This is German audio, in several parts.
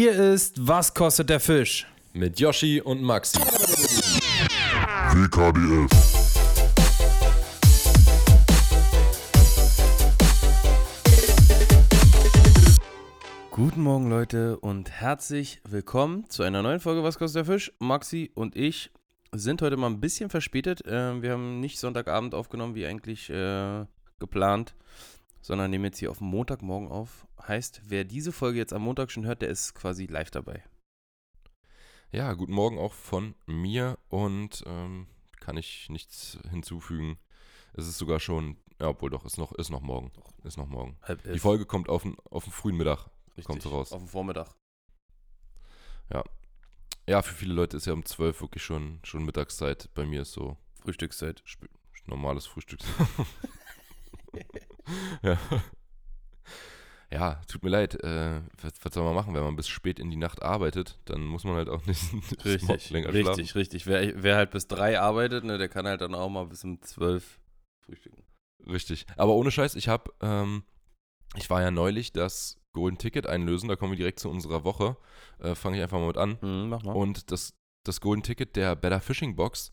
Hier ist Was kostet der Fisch? Mit Yoshi und Maxi. WKDF. Guten Morgen, Leute, und herzlich willkommen zu einer neuen Folge Was kostet der Fisch? Maxi und ich sind heute mal ein bisschen verspätet. Äh, wir haben nicht Sonntagabend aufgenommen, wie eigentlich äh, geplant, sondern nehmen jetzt hier auf Montagmorgen auf. Heißt, wer diese Folge jetzt am Montag schon hört, der ist quasi live dabei. Ja, guten Morgen auch von mir und ähm, kann ich nichts hinzufügen. Es ist sogar schon, ja, obwohl doch, ist noch, ist noch morgen. Ist noch morgen. Halb Die Folge kommt auf den, auf den frühen Mittag. kommt so raus. Auf dem Vormittag. Ja, für viele Leute ist ja um 12 wirklich schon, schon Mittagszeit. Bei mir ist so Frühstückszeit. normales Frühstück. ja. Ja, tut mir leid. Äh, was, was soll man machen, wenn man bis spät in die Nacht arbeitet? Dann muss man halt auch nicht Richtig, länger richtig, schlafen. richtig. Wer, wer halt bis drei arbeitet, ne, der kann halt dann auch mal bis um zwölf frühstücken. Richtig. Aber ohne Scheiß, ich habe, ähm, ich war ja neulich das Golden Ticket einlösen. Da kommen wir direkt zu unserer Woche. Äh, Fange ich einfach mal mit an. Mhm, mach mal. Und das, das Golden Ticket der Better Fishing Box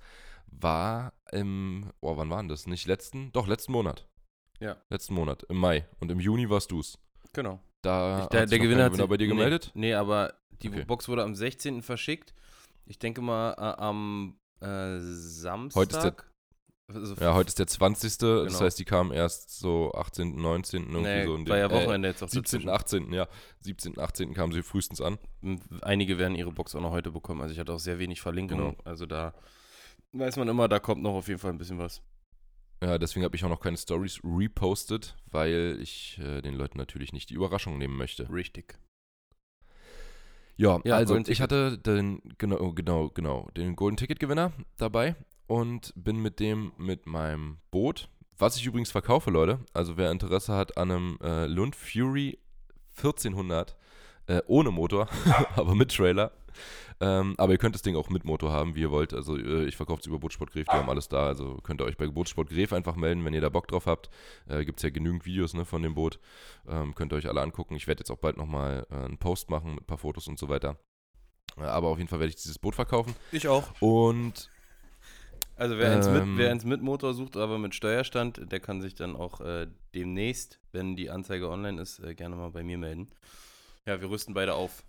war im, oh, wann war denn das? Nicht letzten, doch, letzten Monat. Ja. Letzten Monat, im Mai. Und im Juni warst du's. genau. Da Ich, der, hat der Gewinner hat sich, bei dir nee, gemeldet? Nee, aber die Okay. Box wurde am 16. verschickt. Ich denke mal äh, am äh, Samstag. Heute ist der- Also, Ja, heute ist der 20. Das Genau. heißt, die kamen erst so 18., 19. irgendwie nee, so in war ja den, äh, Wochenende jetzt auch 17., 18., ja. 17., 18. kamen sie frühestens an. dazwischen. Einige werden ihre Box auch noch heute bekommen. Also ich hatte auch sehr wenig Verlinkungen. Genau. Also da weiß man immer, da kommt noch auf jeden Fall ein bisschen was. Ja, deswegen habe ich auch noch keine Stories repostet, weil ich äh, den Leuten natürlich nicht die Überraschung nehmen möchte. Richtig. Ja, Ja, also ich hatte den, genau, genau, genau, den Golden Ticket Gewinner dabei und bin mit dem mit meinem Boot, was ich übrigens verkaufe, Leute. Also wer Interesse hat an einem äh, Lund Fury 1400 äh, ohne Motor, aber mit Trailer. Ähm, aber ihr könnt das Ding auch mit Motor haben, wie ihr wollt. Also äh, ich verkaufe es über Bootsport Gref, die haben alles da. Also könnt ihr euch bei Bootsport Gref einfach melden, wenn ihr da Bock drauf habt. Äh, Gibt es ja genügend Videos ne, von dem Boot. Ähm, könnt ihr euch alle angucken. Ich werde jetzt auch bald nochmal äh, einen Post machen mit ein paar Fotos und so weiter. Äh, aber auf jeden Fall werde ich dieses Boot verkaufen. Ich auch. Und Also wer eins, mit, Ähm. wer eins mit Motor sucht, aber mit Steuerstand, der kann sich dann auch äh, demnächst, wenn die Anzeige online ist, äh, gerne mal bei mir melden. Ja, wir rüsten beide auf.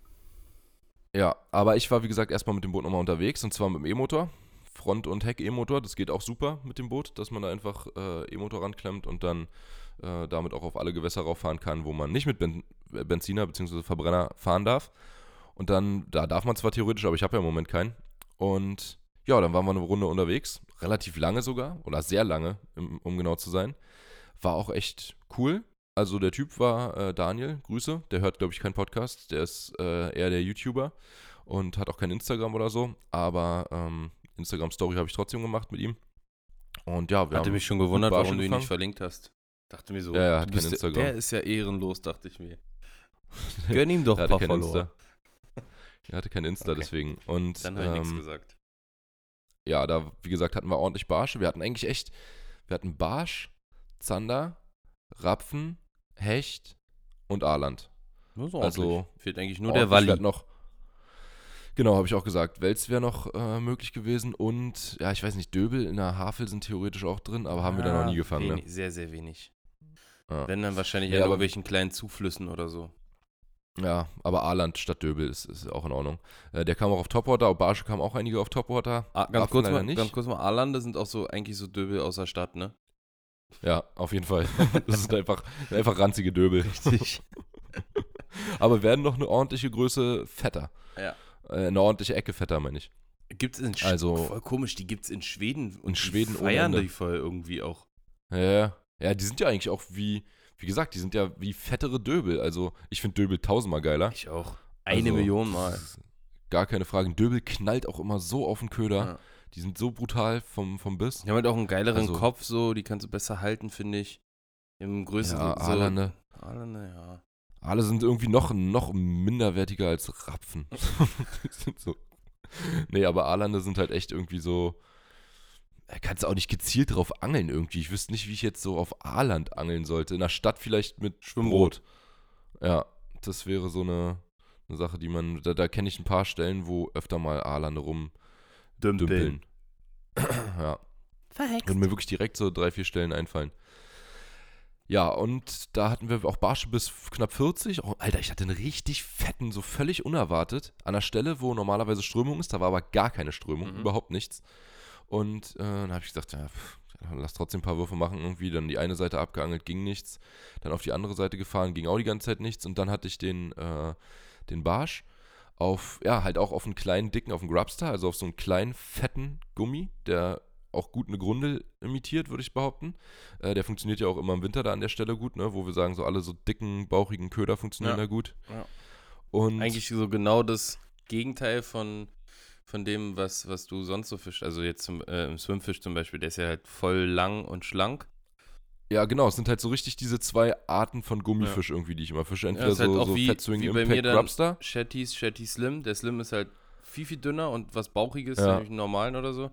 Ja, aber ich war wie gesagt erstmal mit dem Boot nochmal unterwegs und zwar mit dem E-Motor. Front- und Heck-E-Motor, das geht auch super mit dem Boot, dass man da einfach äh, E-Motor ranklemmt und dann äh, damit auch auf alle Gewässer rauffahren kann, wo man nicht mit ben äh, Benziner bzw. Verbrenner fahren darf. Und dann, da darf man zwar theoretisch, aber ich habe ja im Moment keinen. Und ja, dann waren wir eine Runde unterwegs, relativ lange sogar, oder sehr lange, um genau zu sein. War auch echt cool. Also der Typ war äh, Daniel, Grüße, der hört, glaube ich, keinen Podcast, der ist äh, eher der YouTuber und hat auch kein Instagram oder so, aber ähm, Instagram-Story habe ich trotzdem gemacht mit ihm. Und ja, wir Hatte haben mich schon gewundert, warum du ihn gefangen. nicht verlinkt hast. Dachte mir so, Ja, er hat kein der- Instagram. Der ist ja ehrenlos, dachte ich mir. Gönn ihm doch ein paar Follower. Er hatte kein Insta, Okay. deswegen. Und Dann habe ich nichts ähm, gesagt. ja, da, wie gesagt, hatten wir ordentlich Barsche. Wir hatten eigentlich echt, wir hatten Barsch, Zander, Rapfen, Hecht und Aaland. Also. Fehlt eigentlich nur der Walli. Noch, genau, habe ich auch gesagt. Wels wäre noch äh, möglich gewesen und, ja, ich weiß nicht, Döbel in der Havel sind theoretisch auch drin, aber haben wir da noch Ah, nie gefangen, ne? wenig, Sehr, sehr wenig. Ja. Wenn dann wahrscheinlich in aber- irgendwelchen kleinen Zuflüssen oder so. Ja, aber Aaland statt Döbel ist, ist auch in Ordnung. Äh, der kam auch auf Topwater, Barsche kamen auch einige auf Topwater. Ah, ganz, kurz mal, nicht. ganz kurz mal, Arlande sind auch so eigentlich so Döbel außer Stadt, ne? Ja, auf jeden Fall. Das ist einfach, einfach ranzige Döbel. Richtig. Aber werden noch eine ordentliche Größe fetter. Ja. Äh, eine ordentliche Ecke fetter, meine ich. Gibt's in Sch Also- voll komisch, die gibt's in Schweden und die Schweden ohne feiern die voll irgendwie auch. Ja, ja. Die sind ja eigentlich auch wie, wie gesagt, die sind ja wie fettere Döbel. Also ich finde Döbel tausendmal geiler. Ich auch. Eine Also, Million Mal. Gar keine Frage. Döbel knallt auch immer so auf den Köder. Ja. Die sind so brutal vom, vom Biss. Die haben halt auch einen geileren Also- Kopf, so, die kannst du besser halten, finde ich. Im größeren Ja, so, Aalande. Aalande, ja. Alle sind irgendwie noch, noch minderwertiger als Rapfen. Die sind so. Nee, aber Aalande sind halt echt irgendwie so. Kannst du auch nicht gezielt drauf angeln irgendwie. Ich wüsste nicht, wie ich jetzt so auf Aaland angeln sollte. In der Stadt vielleicht mit Schwimmbrot. Ja, das wäre so eine, eine Sache, die man, da, da kenne ich ein paar Stellen, wo öfter mal Aalande rum Dümpeln. dümpeln. ja. Verhext. Würden mir wirklich direkt so drei, vier Stellen einfallen. Ja, und da hatten wir auch Barsche bis knapp 40. Oh, Alter, ich hatte einen richtig fetten, so völlig unerwartet, an der Stelle, wo normalerweise Strömung ist, da war aber gar keine Strömung, Mhm. überhaupt nichts. Und äh, dann habe ich gesagt, ja, pff, lass trotzdem ein paar Würfe machen, irgendwie. Dann die eine Seite abgeangelt, ging nichts. Dann auf die andere Seite gefahren, ging auch die ganze Zeit nichts. Und dann hatte ich den, äh, den Barsch auf, ja, halt auch auf einen kleinen, dicken, auf einen Grubstar, also auf so einen kleinen, fetten Gummi, der auch gut eine Grundel imitiert, würde ich behaupten. Äh, der funktioniert ja auch immer im Winter da an der Stelle gut, ne? wo wir sagen, so alle so dicken, bauchigen Köder funktionieren Ja. da gut. Ja. Und Eigentlich so genau das Gegenteil von, von dem, was, was du sonst so fischst. Also jetzt zum, äh, im Swimfish zum Beispiel, der ist ja halt voll lang und schlank. Ja, genau, es sind halt so richtig diese zwei Arten von Gummifisch irgendwie, die ich immer fische. Entweder ist halt so, auch so wie- Fat Swing wie bei Impact mir dann- Grubstar. Shetties, Shetty Slim. Der Slim ist halt viel, viel dünner und was Bauchiges, Ja. nämlich einen normalen oder so.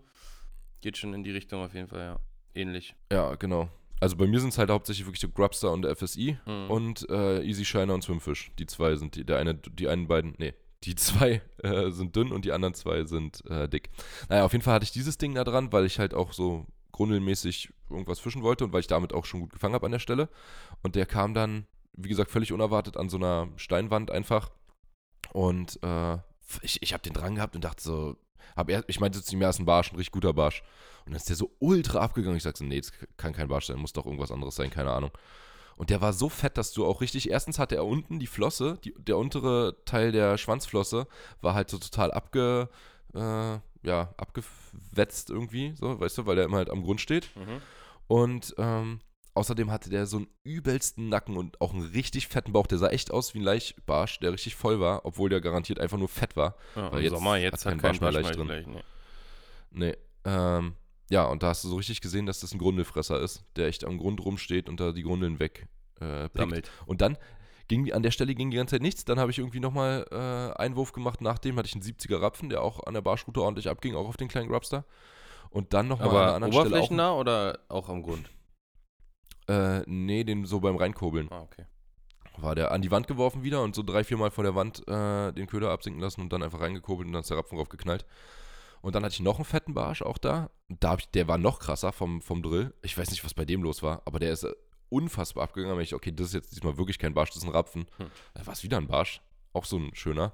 Geht schon in die Richtung auf jeden Fall, ja. Ähnlich. Ja, genau. Also bei mir sind es halt hauptsächlich wirklich so Grubstar und FSI Mhm. und äh, Easy Shiner und Swimfish. Die zwei sind die, der eine, die einen beiden, nee, die zwei äh, sind dünn und die anderen zwei sind äh, dick. Naja, auf jeden Fall hatte ich dieses Ding da dran, weil ich halt auch so grundelmäßig irgendwas fischen wollte und weil ich damit auch schon gut gefangen habe an der Stelle. Und der kam dann, wie gesagt, völlig unerwartet an so einer Steinwand einfach. Und äh, ich, ich habe den dran gehabt und dachte so, hab er, ich meinte zu ihm, ja, ist ein Barsch, ein richtig guter Barsch. Und dann ist der so ultra abgegangen. Ich sag so, nee, das kann kein Barsch sein, muss doch irgendwas anderes sein, keine Ahnung. Und der war so fett, dass du auch richtig, erstens hatte er unten die Flosse, die, der untere Teil der Schwanzflosse war halt so total abge, äh, ja, abgewetzt irgendwie, so, weißt du, weil der immer halt am Grund steht. Mhm. Und ähm, außerdem hatte der so einen übelsten Nacken und auch einen richtig fetten Bauch. Der sah echt aus wie ein Laichbarsch, der richtig voll war, obwohl der garantiert einfach nur fett war. Ja, Weil im jetzt Sommer, jetzt hat kein kein Barsch mehr mehr drin. gleich, nee. Nee. Ähm, ja, und da hast du so richtig gesehen, dass das ein Grundelfresser ist, der echt am Grund rumsteht und da die Grundeln weg äh. Und dann ging an der Stelle ging die ganze Zeit nichts. Dann habe ich irgendwie nochmal äh, einen Wurf gemacht. Nachdem hatte ich einen 70er Rapfen, der auch an der Barschroute ordentlich abging, auch auf den kleinen Grubster. Und dann nochmal an einer anderen Stelle auch. oberflächennah oder auch am Grund? Äh, nee, den so beim Reinkurbeln. Ah, okay. War der an die Wand geworfen wieder und so drei, vier Mal vor der Wand äh, den Köder absinken lassen und dann einfach reingekurbelt und dann ist der Rapfen draufgeknallt. Und dann hatte ich noch einen fetten Barsch auch da. Da ich, der war noch krasser vom, vom Drill. Ich weiß nicht, was bei dem los war, aber der ist äh, unfassbar abgegangen. Da ich, okay, das ist jetzt diesmal wirklich kein Barsch, das ist ein Rapfen. Hm. Da war es wieder ein Barsch. Auch so ein schöner.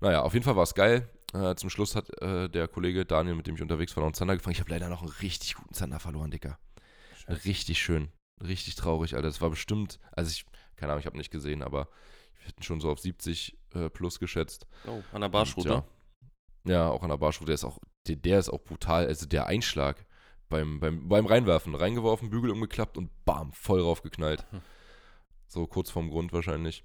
Naja, auf jeden Fall war es geil. Äh, zum Schluss hat äh, der Kollege Daniel, mit dem ich unterwegs war, noch einen Zander gefangen. Ich habe leider noch einen richtig guten Zander verloren, Dicker. Scheiße. Richtig schön. Richtig traurig, Alter. Das war bestimmt, also ich, keine Ahnung, ich habe nicht gesehen, aber ich hätte ihn schon so auf 70 äh, plus geschätzt. Oh, an der Barschroute. Ja, ja, auch an der Barschroute. Der ist auch, der, der ist auch brutal. Also der Einschlag beim, beim, beim Reinwerfen. Reingeworfen, Bügel umgeklappt und bam, voll raufgeknallt. Hm. So kurz vorm Grund wahrscheinlich.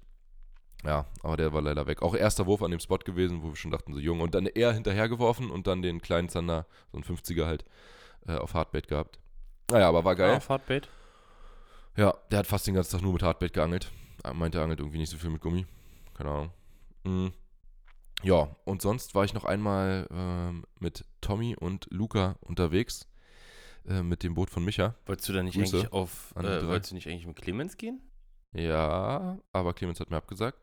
Ja, aber der war leider weg. Auch erster Wurf an dem Spot gewesen, wo wir schon dachten, so jung. Und dann eher hinterhergeworfen und dann den kleinen Zander, so ein 50er halt, äh, auf Hardbait gehabt. Naja, aber war geil. Ah, Fahrtbait. Ja, der hat fast den ganzen Tag nur mit Hardbait geangelt. Er meinte, er angelt irgendwie nicht so viel mit Gummi. Keine Ahnung. Mhm. Ja, und sonst war ich noch einmal ähm, mit Tommy und Luca unterwegs. Äh, mit dem Boot von Micha. Wolltest du da nicht Grüße eigentlich auf, äh, wolltest du nicht eigentlich mit Clemens gehen? Ja, aber Clemens hat mir abgesagt.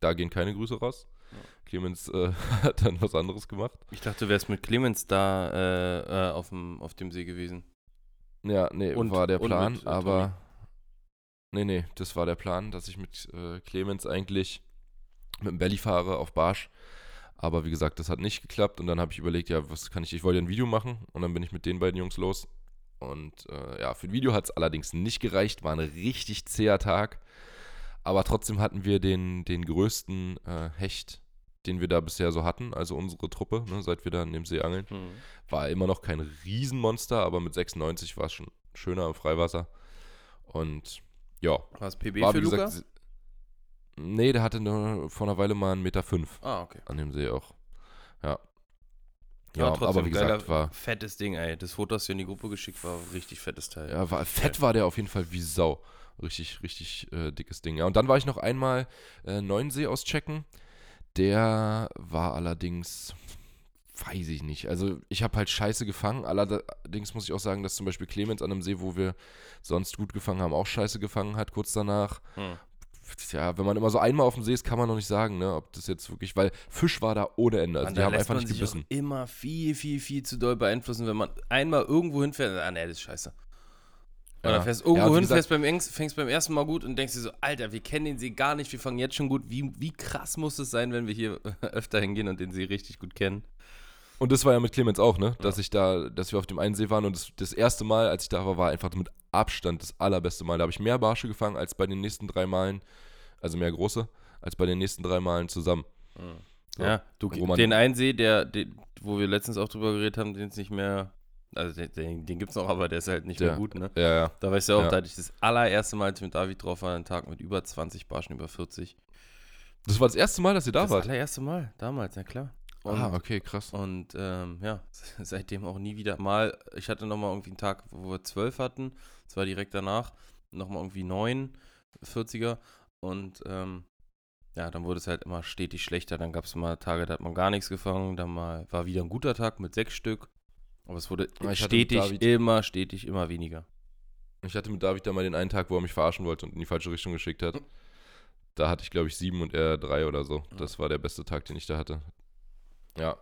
Da gehen keine Grüße raus. Ja. Clemens äh, hat dann was anderes gemacht. Ich dachte, du wärst mit Clemens da äh, äh, auf, dem, auf dem See gewesen. Ja, nee, Und- war der Plan, mit, aber. Nee, nee, das war der Plan, dass ich mit Clemens eigentlich mit dem Belly fahre auf Barsch. Aber wie gesagt, das hat nicht geklappt und dann habe ich überlegt, ja, was kann ich, ich wollte ein Video machen und dann bin ich mit den beiden Jungs los. Und äh, ja, für ein Video hat es allerdings nicht gereicht, war ein richtig zäher Tag. Aber trotzdem hatten wir den, den größten äh, Hecht, den wir da bisher so hatten, also unsere Truppe, ne, seit wir da in dem See angeln. Hm. War immer noch kein Riesenmonster, aber mit 96 war es schon schöner im Freiwasser. Und ja, War es PB war für Luca? gesagt. se- Nee, der hatte nur vor einer Weile mal einen Meter fünf ah, okay. an dem See auch. Ja. Ja, trotzdem, aber wie gesagt, war, fettes Ding, ey. Das Foto hast du in die Gruppe geschickt, war richtig fettes Teil. ja, war fett war der auf jeden Fall wie Sau. Richtig, richtig äh, dickes Ding. Ja, und dann war ich noch einmal äh, Neuensee auschecken. Der war allerdings, weiß ich nicht. Also ich habe halt scheiße gefangen. Allerdings muss ich auch sagen, dass zum Beispiel Clemens an einem See, wo wir sonst gut gefangen haben, auch scheiße gefangen hat kurz danach. Hm. Ja, wenn man immer so einmal auf dem See ist, kann man noch nicht sagen, ne, ob das jetzt wirklich, weil Fisch war da ohne Ende. Also Und die haben einfach man nicht gebissen. Immer viel, viel, viel zu doll beeinflussen, wenn man einmal irgendwo hinfährt. Ah, nee, das ist scheiße. Oder Ja. fährst irgendwo Ja, hin, gesagt- fährst beim, fängst beim ersten Mal gut und denkst dir so, Alter, wir kennen den See gar nicht, wir fangen jetzt schon gut. Wie, wie krass muss es sein, wenn wir hier öfter hingehen und den See richtig gut kennen? Und das war ja mit Clemens auch, ne? Dass ich da, dass wir auf dem einen See waren und das, das erste Mal, als ich da war, war einfach mit Abstand das allerbeste Mal. Da habe ich mehr Barsche gefangen als bei den nächsten drei Malen, also mehr große, als bei den nächsten drei Malen zusammen. So, Ja, du, den einen See, der, den, wo wir letztens auch drüber geredet haben, den es nicht mehr, also den, den, den gibt es noch, aber der ist halt nicht mehr Der- gut, ne? Ja, ja. Da weißt du auch, Ja. da hatte ich das allererste Mal, als ich mit David drauf war, einen Tag mit über 20 Barschen, über 40. Das war das erste Mal, dass ihr da das wart. allererste Mal, damals, ja klar. Und, Ah, okay, krass. und ähm, ja, seitdem auch nie wieder mal. Ich hatte nochmal irgendwie einen Tag, wo wir 12 hatten. Das war direkt danach. Nochmal irgendwie 9, 40er. Und ähm, ja, dann wurde es halt immer stetig schlechter. Dann gab es mal Tage, da hat man gar nichts gefangen. Dann mal war wieder ein guter Tag mit sechs Stück. Aber es wurde Ah, ich stetig, immer, stetig, immer weniger. Ich hatte mit David da mal den einen Tag, wo er mich verarschen wollte und in die falsche Richtung geschickt hat. Da hatte ich, glaube ich, sieben und er drei oder so. Das war der beste Tag, den ich da hatte. Ja.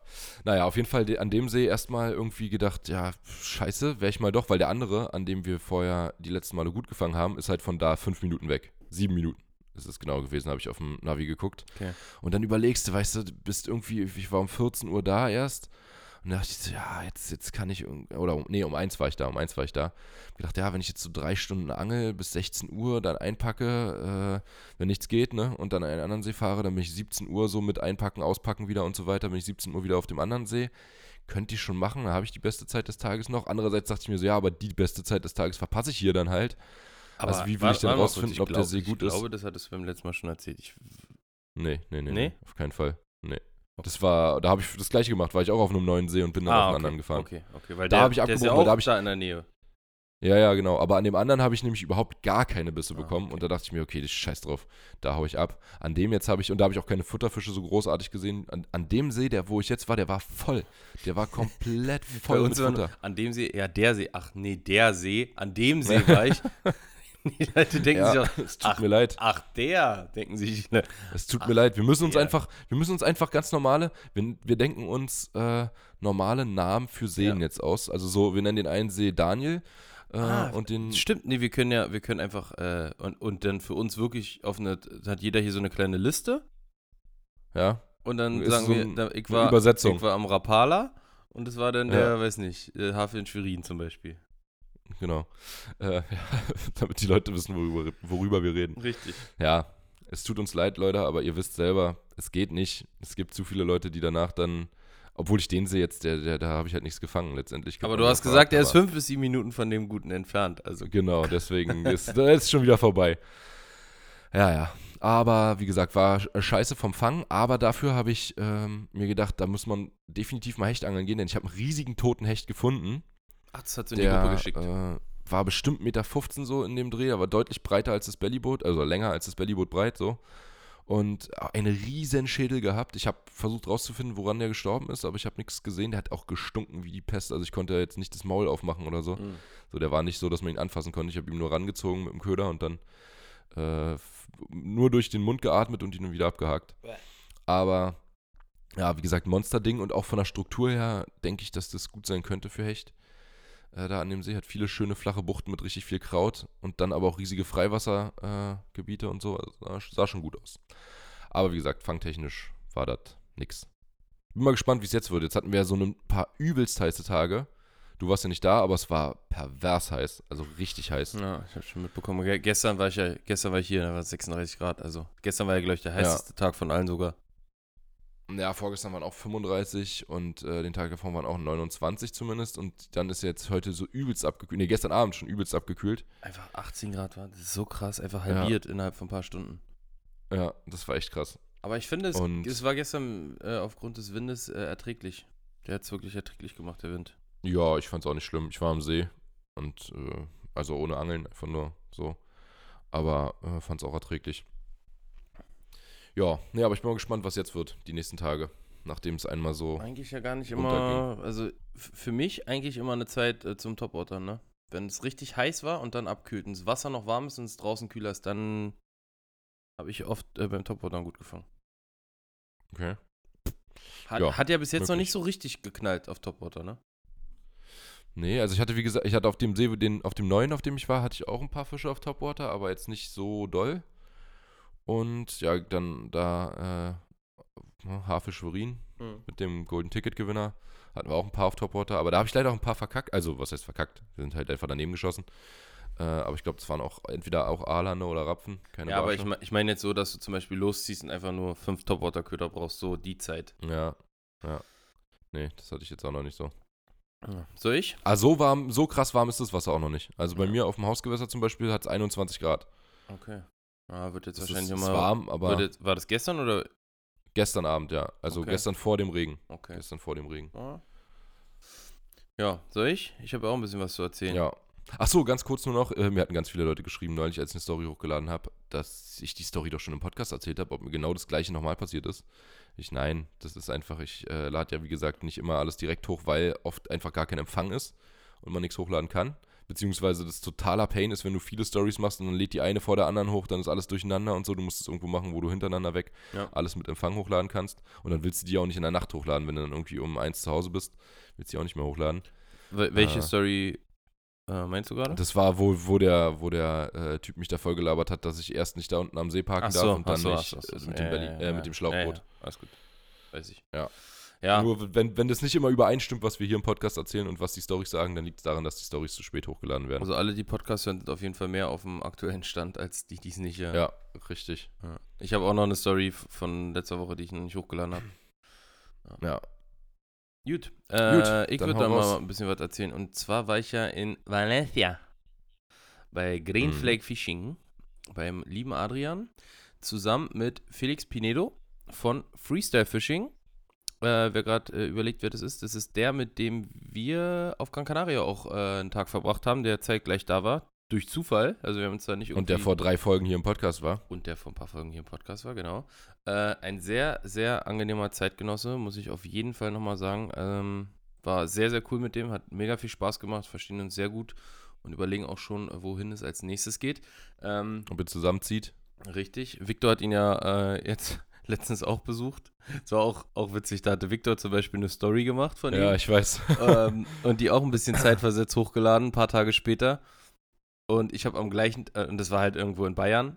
Naja, auf jeden Fall de- an dem See erstmal irgendwie gedacht, ja, scheiße, wäre ich mal doch, weil der andere, an dem wir vorher die letzten Male gut gefangen haben, ist halt von da fünf Minuten weg. Sieben Minuten. ist es genau gewesen, habe ich auf dem Navi geguckt. Okay. Und dann überlegst du, weißt du, du bist irgendwie, ich war um 14 Uhr da erst. Und da dachte ich so, ja, jetzt, jetzt kann ich, oder um, nee, um eins war ich da, um eins war ich da. Ich gedacht, ja, wenn ich jetzt so drei Stunden angel bis 16 Uhr, dann einpacke, äh, wenn nichts geht, ne, und dann an einen anderen See fahre, dann bin ich 17 Uhr so mit einpacken, auspacken wieder und so weiter, bin ich 17 Uhr wieder auf dem anderen See. Könnte ich schon machen, dann habe ich die beste Zeit des Tages noch. Andererseits dachte ich mir so, ja, aber die beste Zeit des Tages verpasse ich hier dann halt. Also wie will ich denn rausfinden, ob der glaub- See gut ich ist? Ich glaube, das hattest du beim letzten Mal schon erzählt. Ich, Nee, nee, nee, nee, Nee? auf keinen Fall. Nee. Das war, da habe ich das gleiche gemacht, war ich auch auf einem neuen See und bin dann auf einen Ah, okay, anderen gefahren. Okay, okay, weil Da der, hab ich ist ja weil auch da hab ich- da in der Nähe. Ja, ja, genau. Aber an dem anderen habe ich nämlich überhaupt gar keine Bisse Ah, bekommen. okay. Und da dachte ich mir, okay, das ist scheiß drauf. Da hau ich ab. An dem jetzt habe ich, und da habe ich auch keine Futterfische so großartig gesehen. An, an dem See, der, wo ich jetzt war, der war voll. Der war komplett voll mit Futter. an dem See, ja, der See, ach nee, der See, an dem See war ich. Die Leute denken sich Ja, auch, es tut ach, mir leid. ach, der, denken sich, ne? Es tut mir leid. Wir müssen uns der. einfach, wir müssen uns einfach ganz normale, wir, wir denken uns äh, normale Namen für Seen Ja. jetzt aus. Also so, wir nennen den einen See Daniel äh, Ah, und den. Stimmt, nee, wir können ja, wir können einfach, äh, und, und dann für uns wirklich auf eine, hat jeder hier so eine kleine Liste Ja, und dann sagen so wir, da, ich, war, Übersetzung. ich war am Rapala und das war dann Ja. der, weiß nicht, äh, Hafen in Schwerin zum Beispiel. Genau. Äh, ja, damit die Leute wissen, worüber, worüber wir reden. Richtig. Ja, es tut uns leid, Leute, aber ihr wisst selber, es geht nicht. Es gibt zu viele Leute, die danach dann, obwohl ich den sehe jetzt, der, der, da habe ich halt nichts gefangen letztendlich. Aber du hast gesagt, er ist fünf bis sieben Minuten von dem Guten entfernt. Also Genau, deswegen ist ist schon wieder vorbei. Ja, ja. Aber wie gesagt, war sch- scheiße vom Fang. Aber dafür habe ich ähm, mir gedacht, da muss man definitiv mal Hecht angeln gehen, denn ich habe einen riesigen toten Hecht gefunden. Ach, das hat sie in die Gruppe Der geschickt. äh, war bestimmt 1,15 Meter so in dem Dreh, aber deutlich breiter als das Bellyboot, also länger als das Bellyboot breit so. Und einen riesen Schädel gehabt. Ich habe versucht rauszufinden, woran der gestorben ist, aber ich habe nichts gesehen. Der hat auch gestunken wie die Pest. Also ich konnte jetzt nicht das Maul aufmachen oder so. Mhm. So, der war nicht so, dass man ihn anfassen konnte. Ich habe ihm nur rangezogen mit dem Köder und dann äh, nur durch den Mund geatmet und ihn dann wieder abgehakt. Aber ja, wie gesagt, Monsterding und auch von der Struktur her denke ich, dass das gut sein könnte für Hecht. Äh, da an dem See hat viele schöne flache Buchten mit richtig viel Kraut und dann aber auch riesige Freiwassergebiete äh, und so. Also, sah, schon gut aus. Aber wie gesagt, fangtechnisch war das nix. Bin mal gespannt, wie es jetzt wird. Jetzt hatten wir ja so ein paar übelst heiße Tage. Du warst ja nicht da, aber es war pervers heiß. Also richtig heiß. Ja, ich habe schon mitbekommen. Ge gestern war ich ja, gestern war ich hier, da war es 36 Grad. Also gestern war ja, glaube ich, der heißeste Tag von allen sogar. Ja, vorgestern waren auch 35 und äh, den Tag davor waren auch 29 zumindest. Und dann ist jetzt heute so übelst abgekühlt. Ne, gestern Abend schon übelst abgekühlt. Einfach 18 Grad war. Das ist so krass, einfach Ja. halbiert innerhalb von ein paar Stunden. Ja, das war echt krass. Aber ich finde, es, es war gestern äh, aufgrund des Windes äh, erträglich. Der hat es wirklich erträglich gemacht, der Wind. Ja, ich fand's auch nicht schlimm. Ich war am See und äh, also ohne Angeln, einfach nur so. Aber äh, fand's auch erträglich. Ja, nee, aber ich bin mal gespannt, was jetzt wird, die nächsten Tage. Nachdem es einmal so. Eigentlich ja gar nicht immer, also für mich eigentlich immer eine Zeit äh, zum Topwatern, ne? Wenn es richtig heiß war und dann abkühlt und das Wasser noch warm ist und es draußen kühler ist, dann Habe ich oft äh, beim Topwater gut gefangen. Okay. Hat Ja, hat ja bis jetzt noch möglich. nicht so richtig geknallt auf Topwater, ne? Nee, also ich hatte, wie gesagt, ich hatte auf dem See, den, auf dem neuen, auf dem ich war, hatte ich auch ein paar Fische auf Topwater, aber jetzt nicht so doll. Und ja, dann da äh, Hafe Schwerin mit dem Golden Ticket Gewinner hatten wir auch ein paar auf Topwater, aber da habe ich leider auch ein paar verkackt. Also, was heißt verkackt? Wir sind halt einfach daneben geschossen. Äh, aber ich glaube, das waren auch entweder auch Aalande oder Rapfen. Keine Ja, aber ich, Barsche. ich meine jetzt so, dass du zum Beispiel losziehst und einfach nur fünf Topwater-Köder brauchst, so die Zeit. Ja, ja. Nee, das hatte ich jetzt auch noch nicht so. Soll ich? Ah, so warm, so krass warm ist das Wasser auch noch nicht. Also bei mir auf dem Hausgewässer zum Beispiel hat es 21 Grad. Okay. Ah, wird jetzt Das wahrscheinlich ist, ist mal. warm, aber jetzt, war das gestern oder? gestern Abend, ja. Also Okay. gestern vor dem Regen. Okay. Gestern vor dem Regen. Ah. Ja, soll ich? Ich habe auch ein bisschen was zu erzählen. Ja. Ach so, ganz kurz nur noch. Äh, mir hatten ganz viele Leute geschrieben, neulich, als ich eine Story hochgeladen habe, dass ich die Story doch schon im Podcast erzählt habe, ob mir genau das gleiche nochmal passiert ist. Ich, nein, das ist einfach, ich äh, lade ja, wie gesagt, nicht immer alles direkt hoch, weil oft einfach gar kein Empfang ist und man nichts hochladen kann. Beziehungsweise das totaler Pain ist, wenn du viele Stories machst und dann lädt die eine vor der anderen hoch, dann ist alles durcheinander und so. Du musst es irgendwo machen, wo du hintereinander weg Ja. alles mit Empfang hochladen kannst. Und dann willst du die auch nicht in der Nacht hochladen, wenn du dann irgendwie um eins zu Hause bist, willst du die auch nicht mehr hochladen. Wel- welche Ah. Story äh, meinst du gerade? Das war, wo, wo der, wo der äh, Typ mich da voll gelabert hat, dass ich erst nicht da unten am See parken Ach darf so, und dann so, nicht so, so, äh, so. mit, dem Berlin, äh, mit dem Schlauchboot. alles gut. Weiß ich. Ja. Ja, Nur wenn, wenn das nicht immer übereinstimmt, was wir hier im Podcast erzählen und was die Storys sagen, dann liegt es daran, dass die Storys zu spät hochgeladen werden. also alle, die Podcasts hören, sind auf jeden Fall mehr auf dem aktuellen Stand, als die, die es nicht. Äh, ja, richtig. ja. Ich habe auch noch eine Story von letzter Woche, die ich noch nicht hochgeladen habe. Ja. Gut, äh, ich würde da mal ein bisschen was erzählen. Und zwar war ich ja in Valencia bei Green Mhm. Flag Fishing beim lieben Adrian zusammen mit Felix Pinedo von Freestyle Fishing. Äh, wer gerade äh, überlegt, wer das ist, das ist der, mit dem wir auf Gran Canaria auch äh, einen Tag verbracht haben, der zeitgleich da war. Durch Zufall. Also wir haben uns da nicht. Und der vor drei Folgen hier im Podcast war. und der vor ein paar Folgen hier im Podcast war, genau. Äh, ein sehr, sehr angenehmer Zeitgenosse, muss ich auf jeden Fall nochmal sagen. Ähm, war sehr, sehr cool mit dem, hat mega viel Spaß gemacht, verstehen uns sehr gut und überlegen auch schon, wohin es als nächstes geht. Ähm, Ob ihr zusammenzieht. richtig. Victor hat ihn ja äh, jetzt letztens auch besucht. Es war auch, auch witzig, da hatte Victor zum Beispiel eine Story gemacht von Ja, ihm ich weiß. ähm, und die auch ein bisschen zeitversetzt hochgeladen, ein paar Tage später. Und ich habe am gleichen, äh, und das war halt irgendwo in Bayern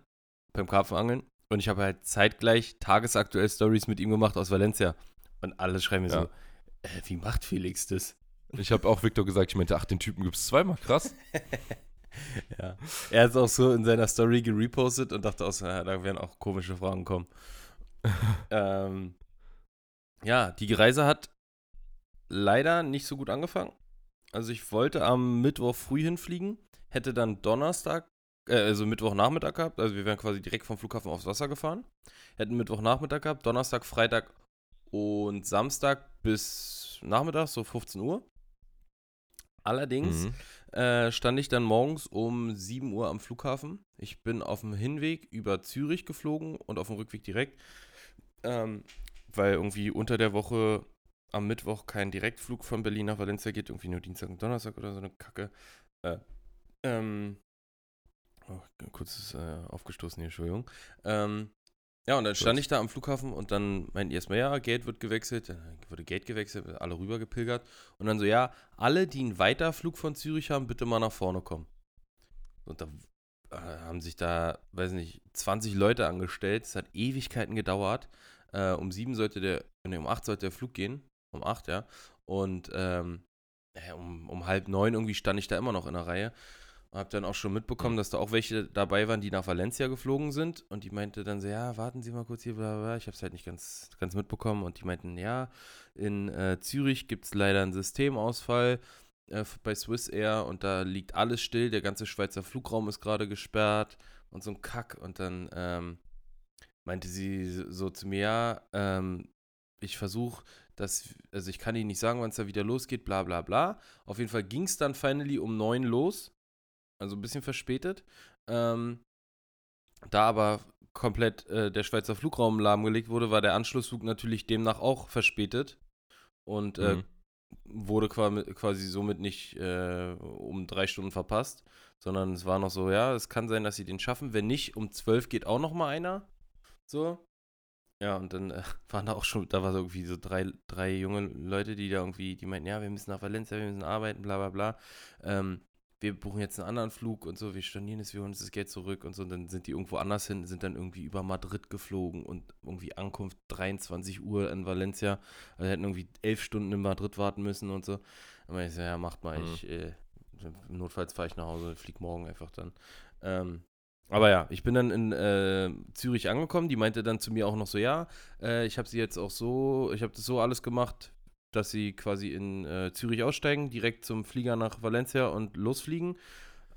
beim Karpfenangeln. Und ich habe halt zeitgleich tagesaktuell Stories mit ihm gemacht aus Valencia. Und alle schreiben mir Ja. so, äh, wie macht Felix das? Ich habe auch Victor gesagt, ich meinte, ach, den Typen gibt es zweimal, krass. Ja. Er hat es auch so in seiner Story gerepostet und dachte auch, so, ja, da werden auch komische Fragen kommen. ähm, ja, die Reise hat leider nicht so gut angefangen. Also ich wollte am Mittwoch früh hinfliegen, hätte dann Donnerstag, äh, also Mittwochnachmittag gehabt, also wir wären quasi direkt vom Flughafen aufs Wasser gefahren, hätten Mittwochnachmittag gehabt, Donnerstag, Freitag und Samstag bis Nachmittag, so 15 Uhr. Allerdings Mhm. äh, stand ich dann morgens um 7 Uhr am Flughafen. Ich bin auf dem Hinweg über Zürich geflogen und auf dem Rückweg direkt, ähm, weil irgendwie unter der Woche am Mittwoch kein Direktflug von Berlin nach Valencia geht, irgendwie nur Dienstag und Donnerstag oder so eine Kacke. Äh, ähm, oh, kurzes äh, aufgestoßen hier, Entschuldigung. Ähm, ja, und dann stand Kurz. ich da am Flughafen und dann meinten die erstmal, ja, Gate wird gewechselt, dann wurde Gate gewechselt, alle rüber gepilgert. Und dann so, ja, alle, die einen Weiterflug von Zürich haben, bitte mal nach vorne kommen. Und da äh, haben sich da, weiß nicht, 20 Leute angestellt. Es hat Ewigkeiten gedauert. Äh, um sieben sollte der, nee, um acht sollte der Flug gehen. Um acht, ja. Und ähm, äh, um, um halb neun irgendwie stand ich da immer noch in der Reihe. Und hab dann auch schon mitbekommen, dass da auch welche dabei waren, die nach Valencia geflogen sind. Und die meinte dann so, ja, warten Sie mal kurz hier, bla bla. bla. Ich habe es halt nicht ganz, ganz mitbekommen. Und die meinten, ja, in äh, Zürich gibt es leider einen Systemausfall äh, bei Swiss Air und da liegt alles still. Der ganze Schweizer Flugraum ist gerade gesperrt und so ein Kack. Und dann ähm, meinte sie so zu mir, ja, ähm, ich versuche, dass, also ich kann Ihnen nicht sagen, wann es da wieder losgeht, bla bla bla. Auf jeden Fall ging es dann finally um neun los, also ein bisschen verspätet. Ähm, da aber komplett äh, der Schweizer Flugraum lahmgelegt wurde, war der Anschlussflug natürlich demnach auch verspätet und äh, Mhm. wurde quasi, somit nicht äh, um drei Stunden verpasst, sondern es war noch so, ja, es kann sein, dass sie den schaffen. Wenn nicht, um zwölf geht auch noch mal einer. So. Ja, und dann äh, waren da auch schon, da war so irgendwie so drei, drei junge Leute, die da irgendwie, die meinten, ja, wir müssen nach Valencia, wir müssen arbeiten, bla bla bla. Ähm, wir buchen jetzt einen anderen Flug und so, wir stornieren es, wir holen uns das Geld zurück und so. Und dann sind die irgendwo anders hin, sind dann irgendwie über Madrid geflogen und irgendwie Ankunft 23 Uhr in Valencia. Also hätten irgendwie elf Stunden in Madrid warten müssen und so. Und ich so, ja, macht mal, Mhm. ich, äh, notfalls fahre ich nach Hause, flieg morgen einfach dann. Ähm, aber ja, ich bin dann in äh, Zürich angekommen. Die meinte dann zu mir auch noch so, ja, äh, ich habe sie jetzt auch so, ich habe das so alles gemacht, dass sie quasi in äh, Zürich aussteigen, direkt zum Flieger nach Valencia und losfliegen.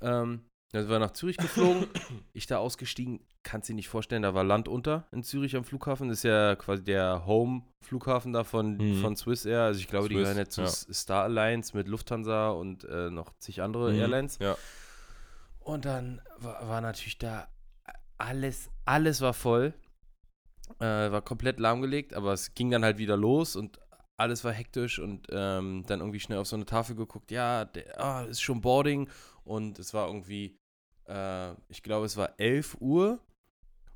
Ähm, dann sind wir nach Zürich geflogen. ich da ausgestiegen, kannst dir nicht vorstellen, da war Land unter in Zürich am Flughafen. Das ist ja quasi der Home-Flughafen da von, Mhm. von Swiss Air. Also ich glaube, die Swiss, gehören jetzt zu ja. S- Star Alliance mit Lufthansa und äh, noch zig andere Mhm. Airlines. Ja. Und dann war, war natürlich da alles, alles war voll. Äh, war komplett lahmgelegt, aber es ging dann halt wieder los und alles war hektisch und ähm, dann irgendwie schnell auf so eine Tafel geguckt, ja, der, ah, ist schon Boarding und es war irgendwie, äh, ich glaube, es war 11 Uhr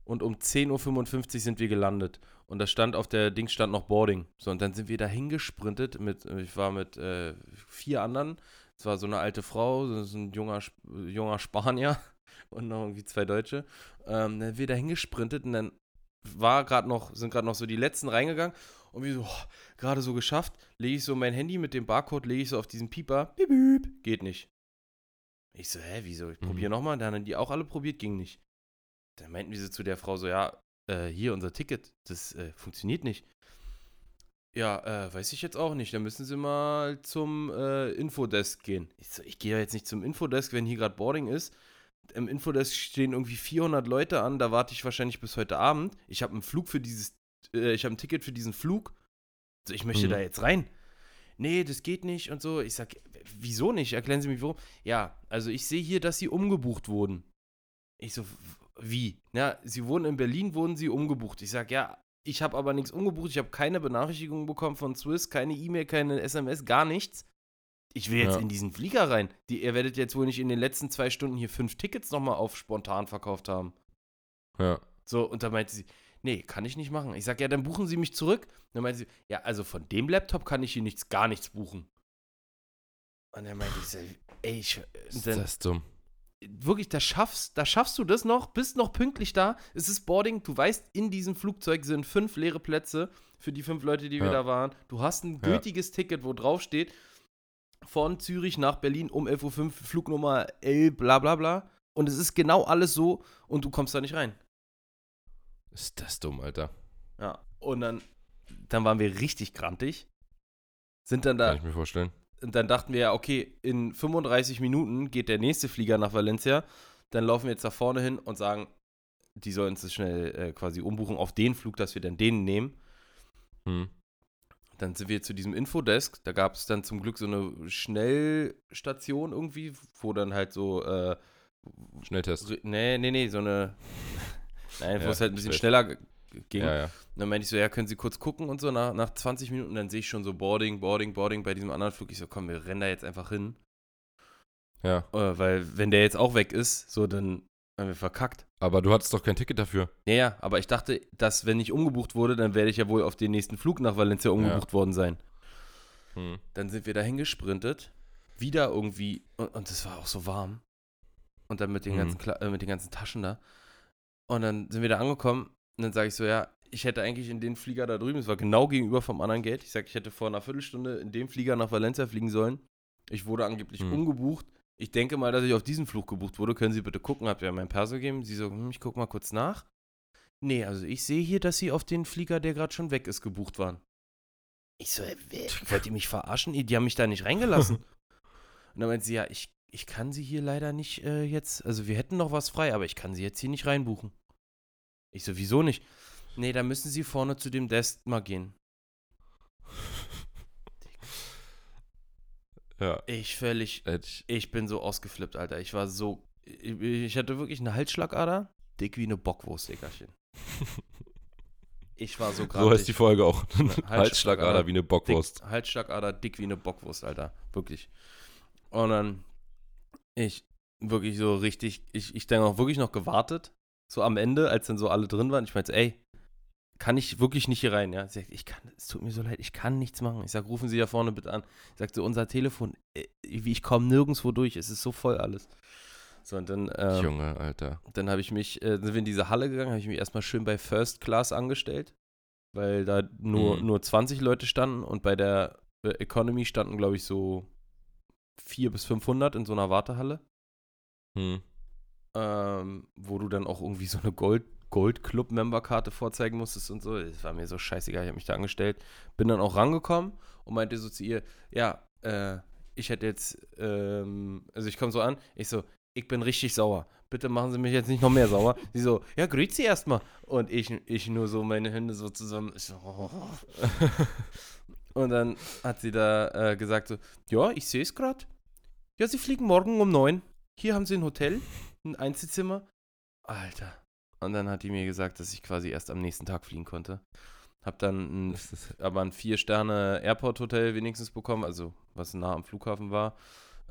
und um 10.55 Uhr sind wir gelandet. Und da stand auf der Ding stand noch Boarding. So, und dann sind wir da hingesprintet mit, ich war mit äh, vier anderen. Es war so eine alte Frau, so so ein junger, junger Spanier und noch irgendwie zwei Deutsche. Ähm, dann wir da hingesprintet und dann war gerade noch, sind gerade noch so die letzten reingegangen und wir so, oh, gerade so geschafft, lege ich so mein Handy mit dem Barcode, lege ich so auf diesen Pieper, piep, piep, geht nicht. Ich so, hä, wieso? Ich Mhm. probiere nochmal, dann haben die auch alle probiert, ging nicht. Dann meinten wir so zu der Frau so, ja, äh, hier unser Ticket, das äh, funktioniert nicht. Ja, äh, weiß ich jetzt auch nicht. Dann müssen Sie mal zum äh, Infodesk gehen. Ich so, ich gehe ja jetzt nicht zum Infodesk, wenn hier gerade Boarding ist. Im Infodesk stehen irgendwie 400 Leute an. Da warte ich wahrscheinlich bis heute Abend. Ich habe einen Flug für dieses, äh, ich habe ein Ticket für diesen Flug. So, ich möchte Mhm. da jetzt rein. Nee, das geht nicht und so. Ich sag, wieso nicht? Erklären Sie mir warum. Ja, also ich sehe hier, dass Sie umgebucht wurden. Ich so, wie? Ja, Sie wurden in Berlin, wurden Sie umgebucht. Ich sag, ja, ich habe aber nichts umgebucht. Ich habe keine Benachrichtigung bekommen von Swiss, keine E-Mail, keine SMS, gar nichts. Ich will jetzt Ja. in diesen Flieger rein. Die, ihr werdet jetzt wohl nicht in den letzten zwei Stunden hier fünf Tickets nochmal auf spontan verkauft haben. Ja. So, und da meinte sie, nee, kann ich nicht machen. Ich sag, ja, dann buchen Sie mich zurück. Und dann meinte sie, ja, also von dem Laptop kann ich hier nichts, gar nichts buchen. Und dann meinte ich, ey, ich, Ist dann, das dumm. Wirklich, da schaffst, da schaffst du das noch, bist noch pünktlich da. Es ist Boarding, du weißt, in diesem Flugzeug sind fünf leere Plätze für die fünf Leute, die wir Ja. da waren. Du hast ein Ja. gültiges Ticket, wo drauf steht, von Zürich nach Berlin um 11.05 Uhr, Flugnummer L, bla bla bla. Und es ist genau alles so und du kommst da nicht rein. Ist das dumm, Alter. Ja. Und dann, dann waren wir richtig grantig. Sind dann Kann da, ich mir vorstellen. Und dann dachten wir ja, okay, in 35 Minuten geht der nächste Flieger nach Valencia. Dann laufen wir jetzt nach vorne hin und sagen, die sollen das schnell äh, quasi umbuchen auf den Flug, dass wir dann den nehmen. Hm. Dann sind wir zu diesem Infodesk. Da gab es dann zum Glück so eine Schnellstation irgendwie, wo dann halt so, äh, Schnelltest. nee, nee, nee, so eine, nein, wo Ja, es halt ein bisschen weiß. schneller ging. Ja, ja. Und dann meinte ich so, ja, können Sie kurz gucken und so. Nach, nach 20 Minuten, dann sehe ich schon so Boarding, Boarding, Boarding bei diesem anderen Flug. Ich so, komm, wir rennen da jetzt einfach hin. Ja. Äh, weil, wenn der jetzt auch weg ist, so, dann haben wir verkackt. Aber du hattest doch kein Ticket dafür. Ja, ja, aber ich dachte, dass, wenn ich umgebucht wurde, dann werde ich ja wohl auf den nächsten Flug nach Valencia umgebucht worden sein. Hm. Dann sind wir dahin gesprintet. Wieder irgendwie, und, und es war auch so warm. Und dann mit den, Mhm. ganzen, Kla- äh, mit den ganzen Taschen da. Und dann sind wir da angekommen. Und dann sage ich so, ja, ich hätte eigentlich in den Flieger da drüben, es war genau gegenüber vom anderen Gate. Ich sage, ich hätte vor einer Viertelstunde in dem Flieger nach Valencia fliegen sollen. Ich wurde angeblich Mhm. umgebucht. Ich denke mal, dass ich auf diesen Flug gebucht wurde. Können Sie bitte gucken? Habt ihr mein Perso gegeben? Sie so, hm, ich guck mal kurz nach. Nee, also ich sehe hier, dass Sie auf den Flieger, der gerade schon weg ist, gebucht waren. Ich so, wollt ihr mich verarschen? Die haben mich da nicht reingelassen. Und dann meint sie, ja, ich, ich kann sie hier leider nicht äh, jetzt, also wir hätten noch was frei, aber ich kann sie jetzt hier nicht reinbuchen. Ich so, wieso nicht? Nee, da müssen sie vorne zu dem Desk mal gehen. Ja. Ich völlig, ich, ich bin so ausgeflippt, Alter. Ich war so, ich, ich hatte wirklich eine Halsschlagader, dick wie eine Bockwurst, Dickerchen. Ich war so so heißt die. Folge auch. Halsschlagader. Halsschlagader wie eine Bockwurst. Dick, Halsschlagader, dick wie eine Bockwurst, Alter. Wirklich. Und dann, ich wirklich so richtig, ich, ich dann auch wirklich noch gewartet, so am Ende, als dann so alle drin waren. Ich meinte, ey, kann ich wirklich nicht hier rein, ja. Sie sagt, ich kann, es tut mir so leid, ich kann nichts machen. Ich sag, rufen Sie da vorne bitte an. Ich sagte, so, unser Telefon, äh, ich komme nirgendwo durch, es ist so voll alles. So, und dann, ähm, Junge, Alter. dann habe ich mich, äh, sind wir in diese Halle gegangen, habe ich mich erstmal schön bei First Class angestellt, weil da nur, Mhm. nur 20 Leute standen und bei der äh, Economy standen, glaube ich, so 400 bis 500 in so einer Wartehalle, Hm. Ähm, wo du dann auch irgendwie so eine Gold, Gold-Club-Member-Karte vorzeigen musstest und so. Das war mir so scheißegal, ich habe mich da angestellt. Bin dann auch rangekommen und meinte so zu ihr, ja, äh, ich hätte jetzt, ähm, also ich komme so an, ich so, ich bin richtig sauer. Bitte machen Sie mich jetzt nicht noch mehr sauer. Sie so, ja, grüß Sie erstmal. Und ich, ich nur so meine Hände so zusammen. Ich so, oh. Und dann hat sie da äh, gesagt so, ja, ich sehe es gerade. Ja, Sie fliegen morgen um neun. Hier haben Sie ein Hotel, ein Einzelzimmer. Alter. Und dann hat die mir gesagt, dass ich quasi erst am nächsten Tag fliegen konnte. Hab dann ein, aber ein Vier-Sterne-Airport-Hotel wenigstens bekommen, also was nah am Flughafen war.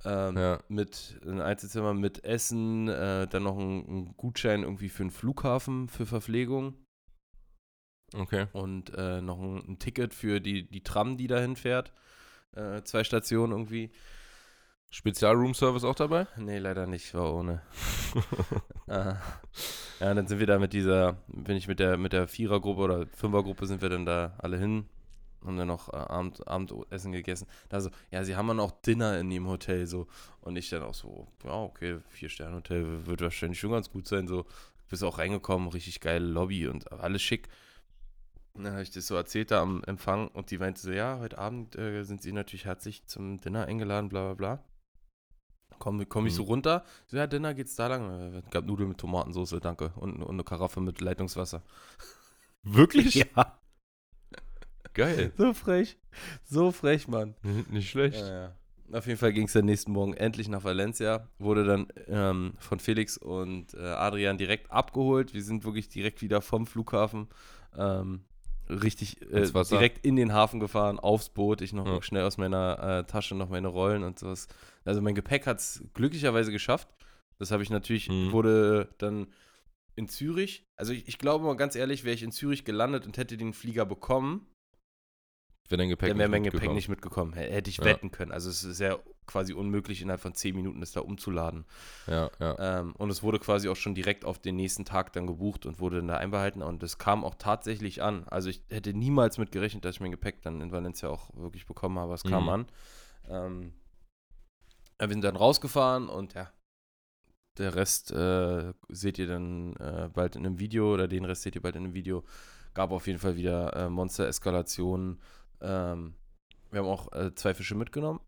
Ähm, ja. Mit ein Einzelzimmer mit Essen, äh, dann noch ein, ein Gutschein irgendwie für den Flughafen für Verpflegung Okay. und äh, noch ein, ein Ticket für die, die Tram, die dahin fährt. Äh, zwei Stationen irgendwie. Spezial-Room-Service auch dabei? Nee, leider nicht, war ohne. Ah. Ja, dann sind wir da mit dieser, bin ich mit der, mit der Vierergruppe oder Fünfergruppe sind wir dann da alle hin, haben dann noch äh, Abend, Abendessen gegessen. Da so, ja, sie haben dann auch Dinner in dem Hotel so. Und ich dann auch so, ja, okay, Vier-Sterne-Hotel wird wahrscheinlich schon ganz gut sein. So, bist auch reingekommen, richtig geile Lobby und alles schick. Und dann habe ich das so erzählt da am Empfang und die meinte so, ja, heute Abend äh, sind sie natürlich herzlich zum Dinner eingeladen, bla bla bla. Komm, komm ich so Mhm. runter. So, ja, Dinner geht's da lang. Äh, gab Nudeln mit Tomatensauce, danke. Und, und eine Karaffe mit Leitungswasser. Wirklich? Ja, Geil. so frech. So frech, Mann. Nicht schlecht. Ja, ja. Auf jeden Fall ging es dann nächsten Morgen endlich nach Valencia. Wurde dann ähm, von Felix und äh, Adrian direkt abgeholt. Wir sind wirklich direkt wieder vom Flughafen ähm, richtig äh, direkt in den Hafen gefahren, aufs Boot. Ich noch Ja. schnell aus meiner äh, Tasche noch meine Rollen und sowas. Also mein Gepäck hat es glücklicherweise geschafft. Das habe ich natürlich, Mhm. wurde dann in Zürich. Also ich, ich glaube mal ganz ehrlich, wäre ich in Zürich gelandet und hätte den Flieger bekommen, Wenn dein Gepäck dann wäre nicht mein Gepäck nicht mitgekommen. Hätte ich Ja. wetten können. Also es ist ja quasi unmöglich, innerhalb von 10 Minuten das da umzuladen. Ja, ja. Ähm, und es wurde quasi auch schon direkt auf den nächsten Tag dann gebucht und wurde dann da einbehalten. Und es kam auch tatsächlich an. Also ich hätte niemals mit gerechnet, dass ich mein Gepäck dann in Valencia auch wirklich bekommen habe. Es kam Mhm. an. Ähm, wir sind dann rausgefahren und ja, der Rest äh, seht ihr dann äh, bald in einem Video oder den Rest seht ihr bald in einem Video. Gab auf jeden Fall wieder äh, Monster-Eskalationen. Ähm, wir haben auch äh, zwei Fische mitgenommen.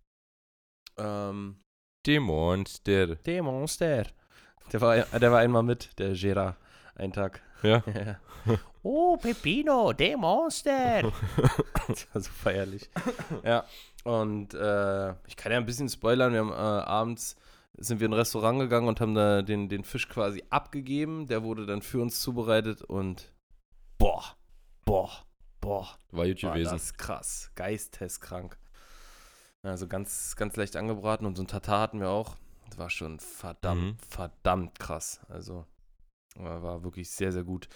Ähm, Die Monster. der Monster. Der war, der war einmal mit, der Gera, einen Tag. Ja. Ja. oh, Pepino, der Monster. das war so feierlich. Ja, und äh, ich kann ja ein bisschen spoilern. Wir haben äh, abends sind wir in ein Restaurant gegangen und haben da den, den Fisch quasi abgegeben. Der wurde dann für uns zubereitet und boah, boah, boah. War gut War gewesen. das krass. Geisteskrank. Also ganz, ganz leicht angebraten und so ein Tatar hatten wir auch. Das war schon verdammt, Mhm. verdammt krass. Also war war wirklich sehr, sehr gut.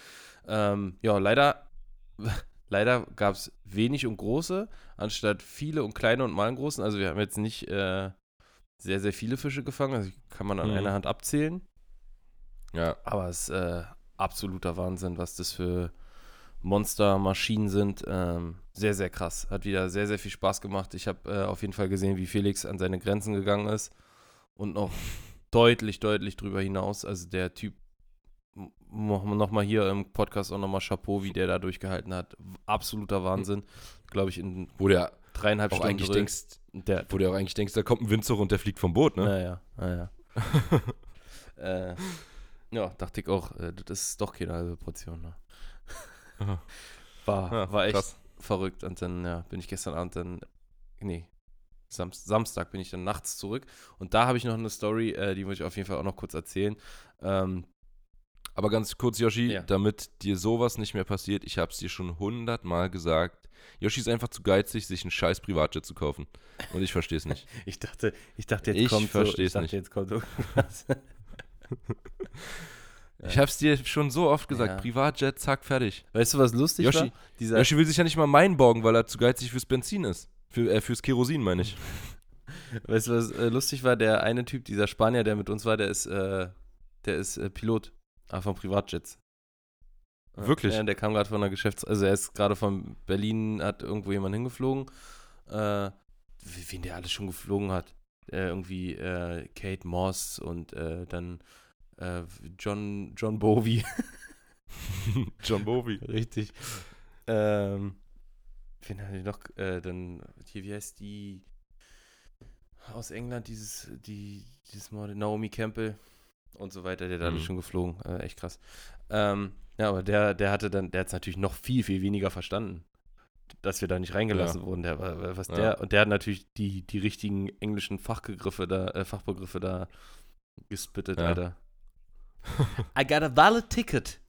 Ähm, ja, leider, leider gab es wenig und große, anstatt viele und kleine und mal einen großen. Also wir haben jetzt nicht äh, sehr, sehr viele Fische gefangen. Also kann man an Mhm. einer Hand abzählen. Ja. Aber es ist äh, absoluter Wahnsinn, was das für Monstermaschinen sind. Ähm, sehr, sehr krass. Hat wieder sehr, sehr viel Spaß gemacht. Ich habe äh, auf jeden Fall gesehen, wie Felix an seine Grenzen gegangen ist und noch deutlich, deutlich drüber hinaus. Also der Typ, nochmal hier im Podcast auch nochmal Chapeau, wie der da durchgehalten hat. Absoluter Wahnsinn. Glaube ich, in Wo ja dreieinhalb Stunden eigentlich drin. denkst, Der, wo du auch eigentlich denkst, da kommt ein Windzug und der fliegt vom Boot, ne? Naja, naja. äh, ja, dachte ich auch, äh, das ist doch keine halbe Portion. Ne? Aha. War, Ja, war echt krass. verrückt. Und dann ja, bin ich gestern Abend dann, nee, Sam Samstag bin ich dann nachts zurück. Und da habe ich noch eine Story, äh, die muss ich auf jeden Fall auch noch kurz erzählen. Ähm, Aber ganz kurz, Yoshi, Ja. damit dir sowas nicht mehr passiert, ich habe es dir schon hundertmal gesagt. Yoshi ist einfach zu geizig, sich einen scheiß Privatjet zu kaufen. Und ich verstehe es nicht. ich dachte, ich dachte, jetzt Ich kommt so, ich dachte, nicht. jetzt kommt irgendwas. Ich hab's dir schon so oft gesagt. Ja. Privatjet, zack, fertig. Weißt du, was lustig Yoshi- war? Dieser, Yoshi will sich ja nicht mal meinen borgen, weil er zu geizig fürs Benzin ist. Für, äh, fürs Kerosin, meine ich. Weißt du, was äh, lustig war? Der eine Typ, dieser Spanier, der mit uns war, der ist, äh, der ist äh, Pilot ah, von Privatjets. Ja, Wirklich? Ja, der kam gerade von einer Geschäfts-, also er ist gerade von Berlin, hat irgendwo jemand hingeflogen. Äh, wen der alles schon geflogen hat. Äh, irgendwie äh, Kate Moss und äh, dann äh, John, John Bowie. John Bowie. Richtig. Ähm, wen hatte ich noch? Äh, dann, hier, wie heißt die aus England, dieses, die, dieses Mal, Naomi Campbell und so weiter, der hat alles Mhm. schon geflogen. Äh, echt krass. Ähm, ja, aber der, der hatte dann, der hat es natürlich noch viel, viel weniger verstanden, dass wir da nicht reingelassen Ja. wurden. Der, war- was Ja. der, und der hat natürlich die, die richtigen englischen Fachbegriffe da, äh, Fachbegriffe da gespittet, Ja. Alter. I got a valid ticket.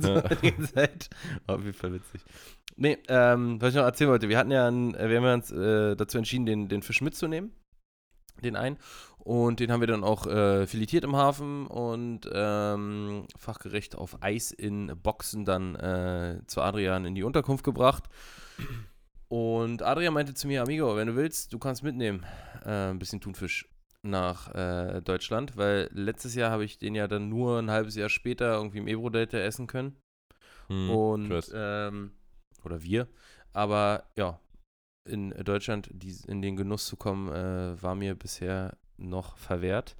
So. Auf jeden Fall witzig. Nee, ähm, was ich noch erzählen wollte, wir hatten ja, einen, äh, wir haben uns äh, dazu entschieden, den, den Fisch mitzunehmen. Den einen. Und den haben wir dann auch äh, filetiert im Hafen und ähm, fachgerecht auf Eis in Boxen dann äh, zu Adrian in die Unterkunft gebracht. Und Adrian meinte zu mir, Amigo, wenn du willst, du kannst mitnehmen, äh, ein bisschen Thunfisch nach äh, Deutschland, weil letztes Jahr habe ich den ja dann nur ein halbes Jahr später irgendwie im Ebro-Delta essen können. Hm, Und, ähm, oder wir. Aber ja, in Deutschland die, in den Genuss zu kommen, äh, war mir bisher noch verwehrt.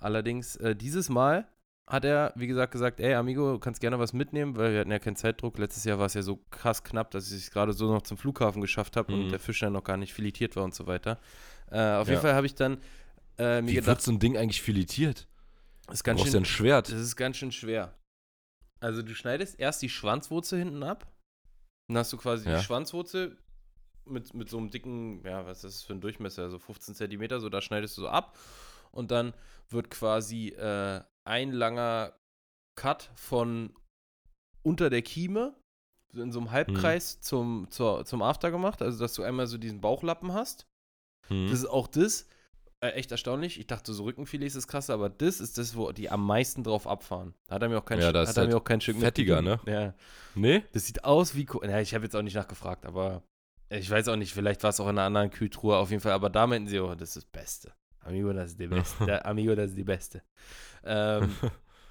Allerdings, äh, dieses Mal hat er, wie gesagt, gesagt, ey, Amigo, du kannst gerne was mitnehmen, weil wir hatten ja keinen Zeitdruck. Letztes Jahr war es ja so krass knapp, dass ich es gerade so noch zum Flughafen geschafft habe und Mhm. der Fisch dann noch gar nicht filetiert war und so weiter. Äh, auf jeden Ja. Fall habe ich dann äh, mir Wie gedacht, wird so ein Ding eigentlich filetiert? das ist Du ganz ja schön, ein Schwert. das ist ganz schön schwer. Also du schneidest erst die Schwanzwurzel hinten ab. Dann hast du quasi Ja. die Schwanzwurzel mit, mit so einem dicken, ja, was ist das für ein Durchmesser? So 15 Zentimeter, so da schneidest du so ab. Und dann wird quasi äh, ein langer Cut von unter der Kieme so in so einem Halbkreis zum, zur, zum After gemacht. Also dass du einmal so diesen Bauchlappen hast. Hm. Das ist auch das. Äh, echt erstaunlich. Ich dachte, so Rückenfilets ist krass, aber das ist das, wo die am meisten drauf abfahren. Da hat er mir auch kein, Ja, das hat ist er halt mir auch kein Stück fettiger, mitgegeben. Ja. Nee? Das sieht aus wie. Ja, ich habe jetzt auch nicht nachgefragt, aber ich weiß auch nicht, vielleicht war es auch in einer anderen Kühltruhe auf jeden Fall, aber da meinten sie, oh, das ist das Beste. Amigo, das ist die Beste. Amigo, das ist die Beste. Ähm,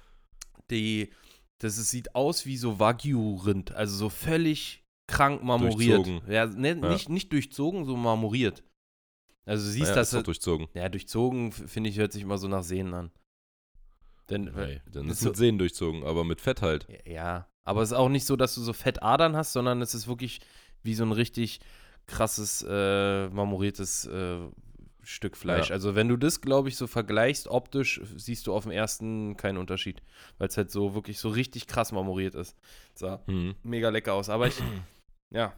die, das ist, sieht aus wie so Wagyu-Rind, also so völlig krank marmoriert. Durchzogen. Ja, ne, Ja. Nicht, nicht durchzogen, so marmoriert. Also du siehst, ja, dass ist durchzogen. ja, durchzogen, finde ich, hört sich immer so nach Sehnen an. Denn, Nee, dann das ist so- mit Sehnen durchzogen, aber mit Fett halt. Ja, aber es ist auch nicht so, dass du so Fettadern hast, sondern es ist wirklich wie so ein richtig krasses, äh, marmoriertes äh, Stück Fleisch. Ja. Also wenn du das, glaube ich, so vergleichst, optisch, siehst du auf dem ersten keinen Unterschied, weil es halt so wirklich so richtig krass marmoriert ist. Sah Hm. mega lecker aus. Aber ich, ja,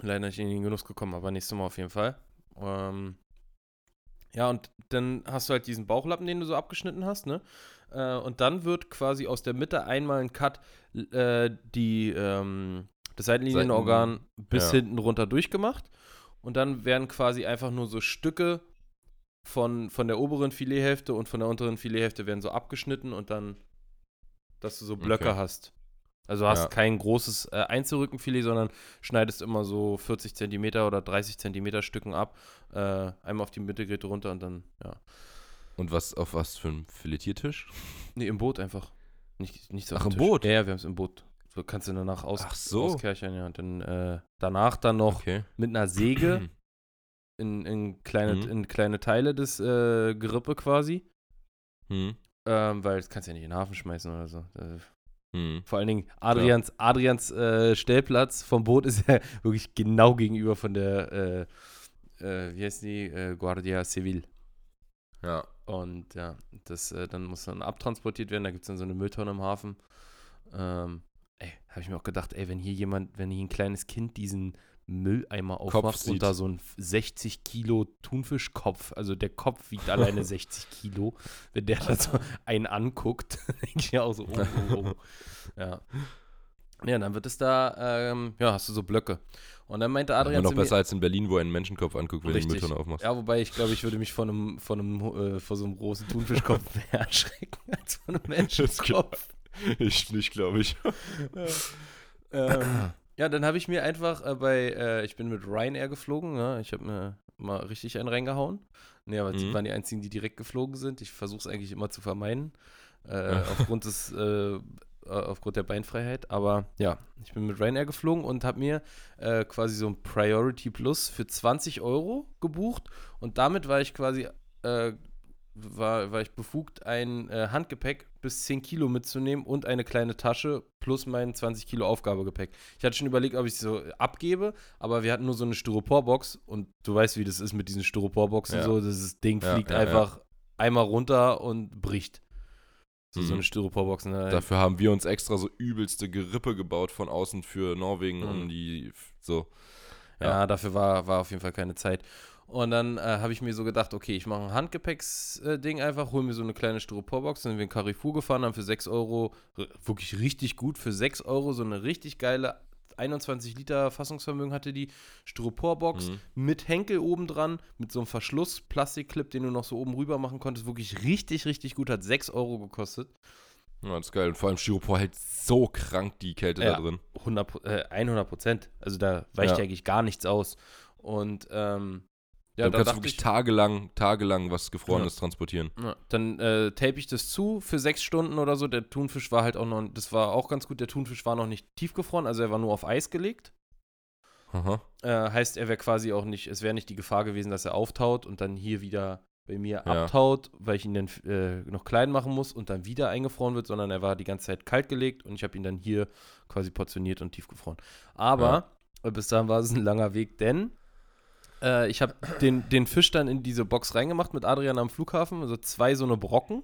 leider nicht in den Genuss gekommen, aber nächstes Mal auf jeden Fall. Ähm, ja, und dann hast du halt diesen Bauchlappen, den du so abgeschnitten hast, ne? Äh, und dann wird quasi aus der Mitte einmal ein Cut, äh, die, ähm, das Seitenlinienorgan bis ja. hinten runter durchgemacht. Und dann werden quasi einfach nur so Stücke von, von der oberen Filethälfte und von der unteren Filethälfte werden so abgeschnitten und dann, dass du so Blöcke Okay. hast. Also hast Ja. kein großes äh, Einzelrückenfilet, sondern schneidest immer so 40 Zentimeter oder 30 Zentimeter Stücken ab. Äh, einmal auf die Mittelgräte runter und dann, ja. Und was auf was für ein Filetiertisch? Nee, im Boot einfach. Nicht, nicht so Ach, im Tisch. Boot? Ja, ja, wir haben es im Boot. So kannst du danach aus, Ach so. auskerchern, ja. Und dann äh, danach dann noch Okay. mit einer Säge in, in, kleine, Mhm. in kleine Teile des äh, Gerippe quasi. Hm. Ähm, weil das kannst du ja nicht in den Hafen schmeißen oder so. Äh, Hm. vor allen Dingen Adrians, Adrians äh, Stellplatz vom Boot ist ja wirklich genau gegenüber von der, äh, äh, wie heißt die, äh, Guardia Civil. Ja. Und ja, das äh, dann muss dann abtransportiert werden. Da gibt es dann so eine Mülltonne im Hafen. Ähm, ey, habe ich mir auch gedacht, ey, wenn hier jemand, wenn hier ein kleines Kind diesen Mülleimer aufmacht und da so ein 60 Kilo Thunfischkopf, also der Kopf wiegt alleine 60 Kilo, wenn der da so einen anguckt, denke ich ja auch so, oh, oh, oh. Ja. Ja, dann wird es da, ähm, ja, hast du so Blöcke. Und dann meinte Adrian Immer noch besser als in Berlin, wo einen Menschenkopf anguckt, wenn du Richtig. Mülltonne aufmachst. Ja, wobei ich glaube, ich würde mich von einem, von einem, äh, vor so einem großen Thunfischkopf mehr erschrecken als von einem Menschenkopf. Ich nicht, glaube ich. ähm, ja, dann habe ich mir einfach äh, bei, äh, ich bin mit Ryanair geflogen, ne? ich habe mir mal richtig einen reingehauen. Nee, aber die Mhm. waren die einzigen, die direkt geflogen sind. Ich versuche es eigentlich immer zu vermeiden, äh, Ja. aufgrund des, äh, äh, aufgrund der Beinfreiheit. Aber ja, ich bin mit Ryanair geflogen und habe mir äh, quasi so ein Priority Plus für 20 Euro gebucht und damit war ich quasi war, war ich befugt, ein äh, Handgepäck bis 10 Kilo mitzunehmen und eine kleine Tasche plus mein 20 Kilo Aufgabegepäck. Ich hatte schon überlegt, ob ich es so abgebe, aber wir hatten nur so eine Styroporbox und du weißt, wie das ist mit diesen Styroporboxen Ja. so. Das Ding Ja, fliegt ja, einfach einmal runter und bricht. So, so Mhm. eine Styroporbox. Ne? Dafür haben wir uns extra so übelste Gerippe gebaut von außen für Norwegen, Mhm. um die so. Ja, Ja. dafür war, war auf jeden Fall keine Zeit. Und dann äh, habe ich mir so gedacht, okay, ich mache ein Handgepäcksding einfach, hole mir so eine kleine Styroporbox, dann sind wir in Carrefour gefahren, haben für 6 Euro, wirklich richtig gut, für 6 Euro so eine richtig geile 21 Liter Fassungsvermögen hatte die Styroporbox Mhm. mit Henkel oben dran, mit so einem Verschluss, Plastikclip, den du noch so oben rüber machen konntest, wirklich richtig, richtig gut, hat 6 Euro gekostet. Ja, das ist geil. Und vor allem Styropor hält so krank die Kälte Ja. da drin. 100, Pro- äh, 100 Prozent. Also da weicht ja eigentlich gar nichts aus. Und ähm, ja, dann da kannst du wirklich ich, tagelang, tagelang was Gefrorenes transportieren. Ja, dann äh, tape ich das zu für sechs Stunden oder so. Der Thunfisch war halt auch noch, das war auch ganz gut. Der Thunfisch war noch nicht tiefgefroren, also er war nur auf Eis gelegt. Aha. Äh, heißt, er wäre quasi auch nicht, es wäre nicht die Gefahr gewesen, dass er auftaut und dann hier wieder bei mir Ja. abtaut, weil ich ihn dann äh, noch klein machen muss und dann wieder eingefroren wird, sondern er war die ganze Zeit kalt gelegt und ich habe ihn dann hier quasi portioniert und tiefgefroren. Aber äh, bis dahin war es ein langer Weg, denn äh, ich habe den, den Fisch dann in diese Box reingemacht mit Adrian am Flughafen, also zwei so eine Brocken.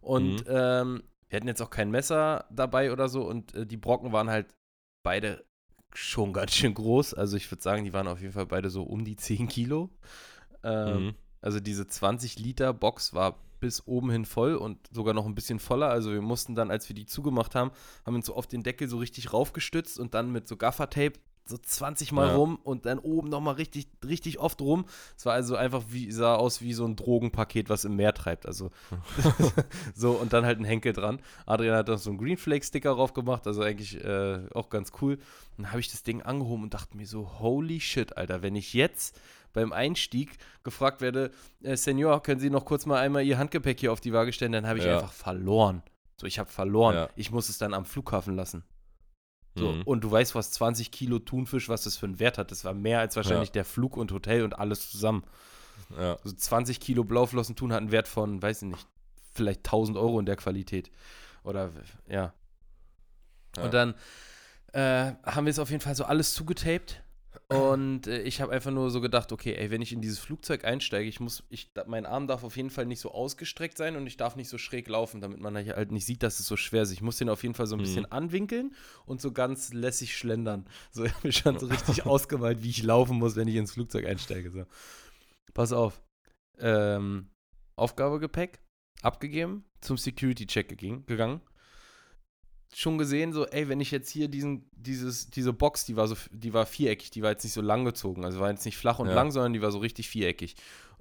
Und Mhm. ähm, wir hatten jetzt auch kein Messer dabei oder so und äh, die Brocken waren halt beide schon ganz schön groß. Also ich würde sagen, die waren auf jeden Fall beide so um die 10 Kilo. Ähm, Mhm. Also diese 20 Liter Box war bis oben hin voll und sogar noch ein bisschen voller. Also wir mussten dann, als wir die zugemacht haben, haben uns so auf den Deckel so richtig raufgestützt und dann mit so Gaffertape so 20 Mal Ja. rum und dann oben nochmal richtig, richtig oft rum. Es war also einfach wie, sah aus wie so ein Drogenpaket, was im Meer treibt. Also so und dann halt ein Henkel dran. Adrian hat dann so einen Greenflake-Sticker drauf gemacht, also eigentlich äh, auch ganz cool. Dann habe ich das Ding angehoben und dachte mir so, holy shit, Alter, wenn ich jetzt beim Einstieg gefragt werde, äh, Senor, können Sie noch kurz mal einmal Ihr Handgepäck hier auf die Waage stellen, dann habe ich Ja. einfach verloren. So, ich habe verloren. Ja. Ich muss es dann am Flughafen lassen. So, Mhm. und du weißt, was 20 Kilo Thunfisch, was das für einen Wert hat. Das war mehr als wahrscheinlich Ja. der Flug und Hotel und alles zusammen. Ja. Also 20 Kilo Blauflossen-Thun hat einen Wert von, weiß ich nicht, vielleicht 1000 Euro in der Qualität. Oder, ja. Ja. Und dann äh, haben wir es auf jeden Fall so alles zugetaped. Und äh, ich habe einfach nur so gedacht, okay, ey, wenn ich in dieses Flugzeug einsteige, ich muss, ich, mein Arm darf auf jeden Fall nicht so ausgestreckt sein und ich darf nicht so schräg laufen, damit man halt nicht sieht, dass es so schwer ist. Ich muss den auf jeden Fall so ein Mhm. bisschen anwinkeln und so ganz lässig schlendern. So, ich habe mir schon so richtig ausgemalt, wie ich laufen muss, wenn ich ins Flugzeug einsteige. So. Pass auf. Ähm, Aufgabegepäck abgegeben, zum Security-Check gegangen. Schon gesehen, so, ey, wenn ich jetzt hier diesen, dieses, diese Box, die war so, die war viereckig, die war jetzt nicht so lang gezogen, also war jetzt nicht flach und Ja. lang, sondern die war so richtig viereckig.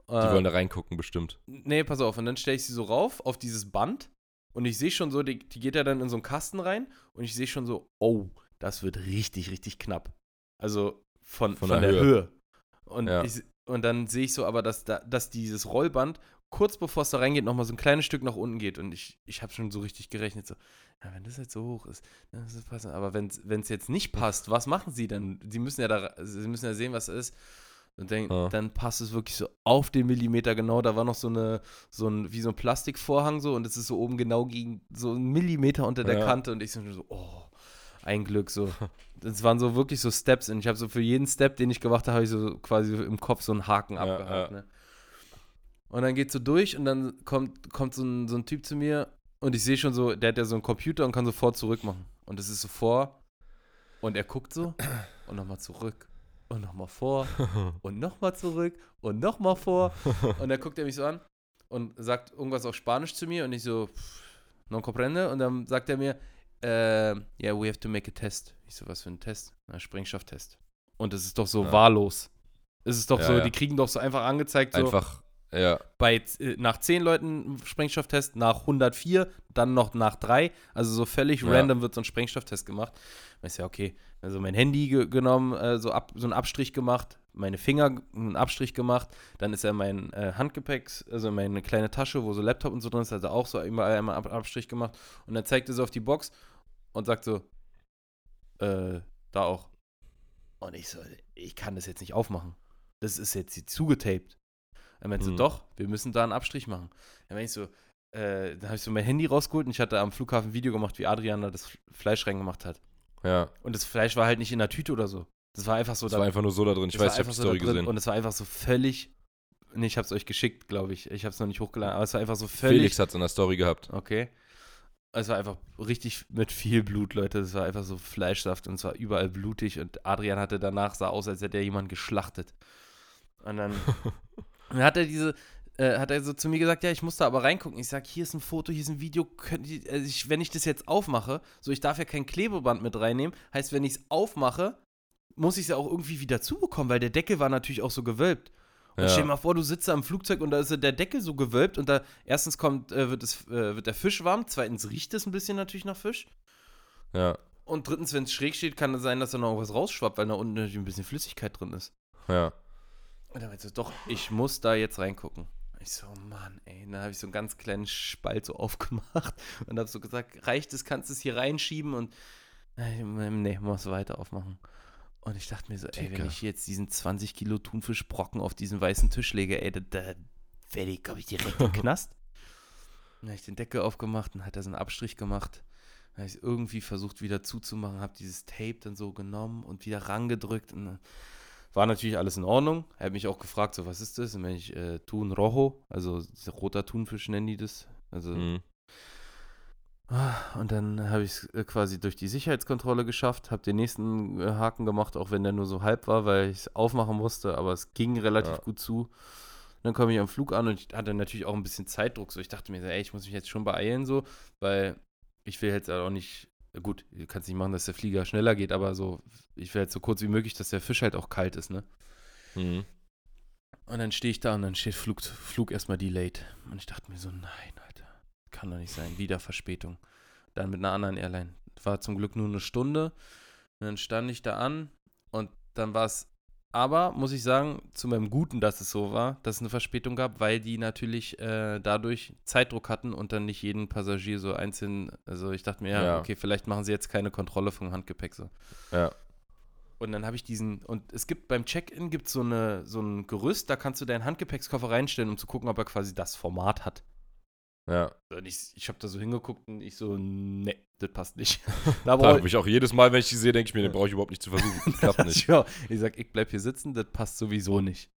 Die wollen da reingucken, bestimmt. Nee, pass auf. Und dann stelle ich sie so rauf auf dieses Band und ich sehe schon so, die, die geht ja dann in so einen Kasten rein und ich sehe schon so, oh, das wird richtig, richtig knapp. Also von, von, Von der, der Höhe. Höhe. Und, Ja. ich, und dann sehe ich so aber, dass, da, dass dieses Rollband kurz bevor es da reingeht, nochmal so ein kleines Stück nach unten geht. Und ich, ich habe schon so richtig gerechnet, so, ja, wenn das jetzt so hoch ist, dann ist das passend. Aber wenn es jetzt nicht passt, was machen sie dann? Sie müssen ja da, sie müssen ja sehen, was es ist. Und dann, Ja. dann passt es wirklich so auf den Millimeter genau. Da war noch so eine, so ein, wie so ein Plastikvorhang so und es ist so oben genau gegen, so ein Millimeter unter der Ja. Kante und ich so, so, oh, ein Glück so. Das waren so wirklich so Steps und ich habe so für jeden Step, den ich gemacht habe, habe ich so quasi im Kopf so einen Haken Ja, abgehakt. ja. Ne? Und dann geht's so durch und dann kommt, kommt so, ein, so ein Typ zu mir und ich sehe schon so, der hat ja so einen Computer und kann sofort zurückmachen. Und es ist so vor und er guckt so und nochmal zurück und nochmal vor und nochmal zurück und nochmal vor. Und dann guckt er mich so an und sagt irgendwas auf Spanisch zu mir und ich so, non comprende. Und dann sagt er mir, äh, yeah, we have to make a test. Ich so, was für ein Test? Na, Sprengstofftest. Und es ist doch so Ja. wahllos. Es ist doch Ja, so, ja. die kriegen doch so einfach angezeigt, so Einfach, ja, bei, äh, nach 10 Leuten Sprengstofftest, nach 104, dann noch nach 3. Also so völlig Ja. random wird so ein Sprengstofftest gemacht. Ist ja okay. Also mein Handy ge genommen, äh, so, ab, so einen Abstrich gemacht, meine Finger einen Abstrich gemacht, dann ist ja mein äh, Handgepäck, also meine kleine Tasche, wo so Laptop und so drin ist, also auch so überall einmal Ab Abstrich gemacht. Und dann zeigt er so auf die Box und sagt so, äh, da auch. Und ich so, ich kann das jetzt nicht aufmachen. Das ist jetzt hier zugetaped. Er meinte so, Mhm. doch, wir müssen da einen Abstrich machen. Dann meinte ich so, äh, dann habe ich so mein Handy rausgeholt und ich hatte am Flughafen ein Video gemacht, wie Adrian da das Fleisch reingemacht hat. ja. Und das Fleisch war halt nicht in der Tüte oder so. Das war einfach so Das war einfach nur so da drin. Ich das weiß, ich habe die so Story da drin gesehen. Und es war einfach so völlig. Nee, ich habe es euch geschickt, glaube ich. Ich habe es noch nicht hochgeladen, aber es war einfach so völlig. Felix hat es in der Story gehabt. Okay. Es war einfach richtig mit viel Blut, Leute. Es war einfach so Fleischsaft und es war überall blutig und Adrian hatte danach, sah aus, als hätte er jemanden geschlachtet. Und dann, dann hat er diese, äh, hat er so zu mir gesagt, ja, ich muss da aber reingucken. Ich sag, hier ist ein Foto, hier ist ein Video. Ihr, also ich, wenn ich das jetzt aufmache, so ich darf ja kein Klebeband mit reinnehmen, heißt, wenn ich es aufmache, muss ich es ja auch irgendwie wieder zubekommen, weil der Deckel war natürlich auch so gewölbt. Und Ja. stell dir mal vor, du sitzt da im Flugzeug und da ist der Deckel so gewölbt und da erstens kommt, äh, wird, es, äh, wird der Fisch warm, zweitens riecht es ein bisschen natürlich nach Fisch. Ja, Und drittens, wenn es schräg steht, kann es sein, dass da noch was rausschwappt, weil da unten natürlich ein bisschen Flüssigkeit drin ist. ja. Und dann meinte so, doch, ich muss da jetzt reingucken. Ich so, Mann, ey. Und dann habe ich so einen ganz kleinen Spalt so aufgemacht und habe so gesagt, reicht es, kannst du es hier reinschieben und äh, nee, muss weiter aufmachen. Und ich dachte mir so, ey, wenn ich jetzt diesen 20 Kilo Thunfischbrocken auf diesen weißen Tisch lege, ey, da, da werde ich, glaube ich, direkt im Knast. Dann habe ich den Deckel aufgemacht und hat er so einen Abstrich gemacht. Dann habe ich es irgendwie versucht wieder zuzumachen, habe dieses Tape dann so genommen und wieder rangedrückt und dann war natürlich alles in Ordnung. Er hat mich auch gefragt, so, was ist das? Und wenn ich äh, Thun Rojo, also roter Thunfisch nennen die das. Also, Mhm. und dann habe ich es äh, quasi durch die Sicherheitskontrolle geschafft, habe den nächsten äh, Haken gemacht, auch wenn der nur so halb war, weil ich es aufmachen musste, aber es ging relativ Ja. gut zu. Dann komme ich am Flug an und ich hatte natürlich auch ein bisschen Zeitdruck. So, ich dachte mir, ey, ich muss mich jetzt schon beeilen, so, weil ich will jetzt auch nicht. Gut, du kannst nicht machen, dass der Flieger schneller geht, aber so, ich will jetzt so kurz wie möglich, dass der Fisch halt auch kalt ist, ne? Mhm. Und dann stehe ich da und dann steht Flug, Flug erstmal delayed. Und ich dachte mir so, nein, Alter, kann doch nicht sein. Wieder Verspätung. Dann mit einer anderen Airline. War zum Glück nur eine Stunde. Und dann stand ich da an und dann war es, aber muss ich sagen, zu meinem Guten, dass es so war, dass es eine Verspätung gab, weil die natürlich äh, dadurch Zeitdruck hatten und dann nicht jeden Passagier so einzeln, also ich dachte mir, ja, Ja. okay, vielleicht machen sie jetzt keine Kontrolle vom Handgepäck so. Ja. Und dann habe ich diesen, und es gibt beim Check-In gibt so eine, so ein Gerüst, da kannst du deinen Handgepäckskoffer reinstellen, um zu gucken, ob er quasi das Format hat. Ja. Und ich, ich habe da so hingeguckt und ich so, ne, das passt nicht. Da habe ich auch jedes Mal, wenn ich die sehe, denke ich mir, den brauche ich überhaupt nicht zu versuchen. Klappt nicht. Ja, ich sag, ich bleib hier sitzen, das passt sowieso nicht.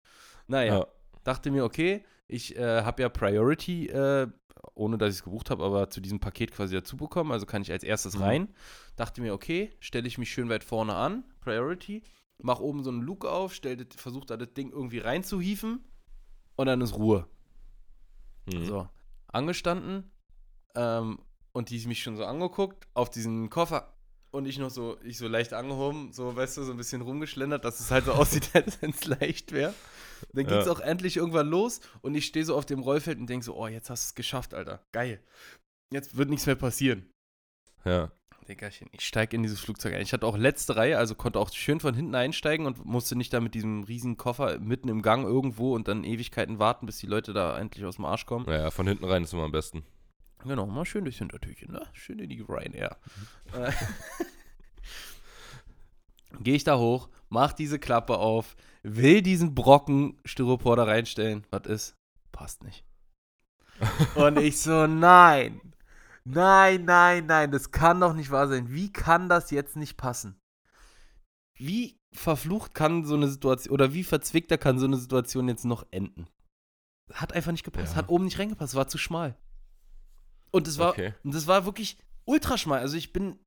Naja, Ja. dachte mir, okay, ich äh, habe ja Priority, äh, ohne dass ich es gebucht habe, aber zu diesem Paket quasi dazu bekommen, also kann ich als erstes Mhm. rein. Dachte mir, okay, stelle ich mich schön weit vorne an, Priority, mach oben so einen Luke auf, versuche da das Ding irgendwie reinzuhieven und dann ist Ruhe. Mhm. So, angestanden ähm, und die mich schon so angeguckt auf diesen Koffer und ich noch so, ich so leicht angehoben, so, weißt du, so ein bisschen rumgeschlendert, dass es halt so aussieht, als wenn es leicht wäre. Dann ging es Ja. auch endlich irgendwann los und ich stehe so auf dem Rollfeld und denke so, oh, jetzt hast du es geschafft, Alter. Geil. Jetzt wird nichts mehr passieren. Ja. Diggerchen, ich steige in dieses Flugzeug ein. Ich hatte auch letzte Reihe, also konnte auch schön von hinten einsteigen und musste nicht da mit diesem riesen Koffer mitten im Gang irgendwo und dann Ewigkeiten warten, bis die Leute da endlich aus dem Arsch kommen. ja, von hinten rein ist immer am besten. Genau, mal schön durchs Hintertürchen, ne? Schön in die Ryanair. Äh, Gehe ich da hoch, mach diese Klappe auf, will diesen Brocken Styropor da reinstellen. Was ist? Passt nicht. Und ich so, nein. Nein, nein, nein, das kann doch nicht wahr sein. Wie kann das jetzt nicht passen? Wie verflucht kann so eine Situation, oder wie verzwickter kann so eine Situation jetzt noch enden? Hat einfach nicht gepasst, Ja. hat oben nicht reingepasst, war zu schmal. Und es war, Okay. und das war wirklich ultra schmal. Also ich bin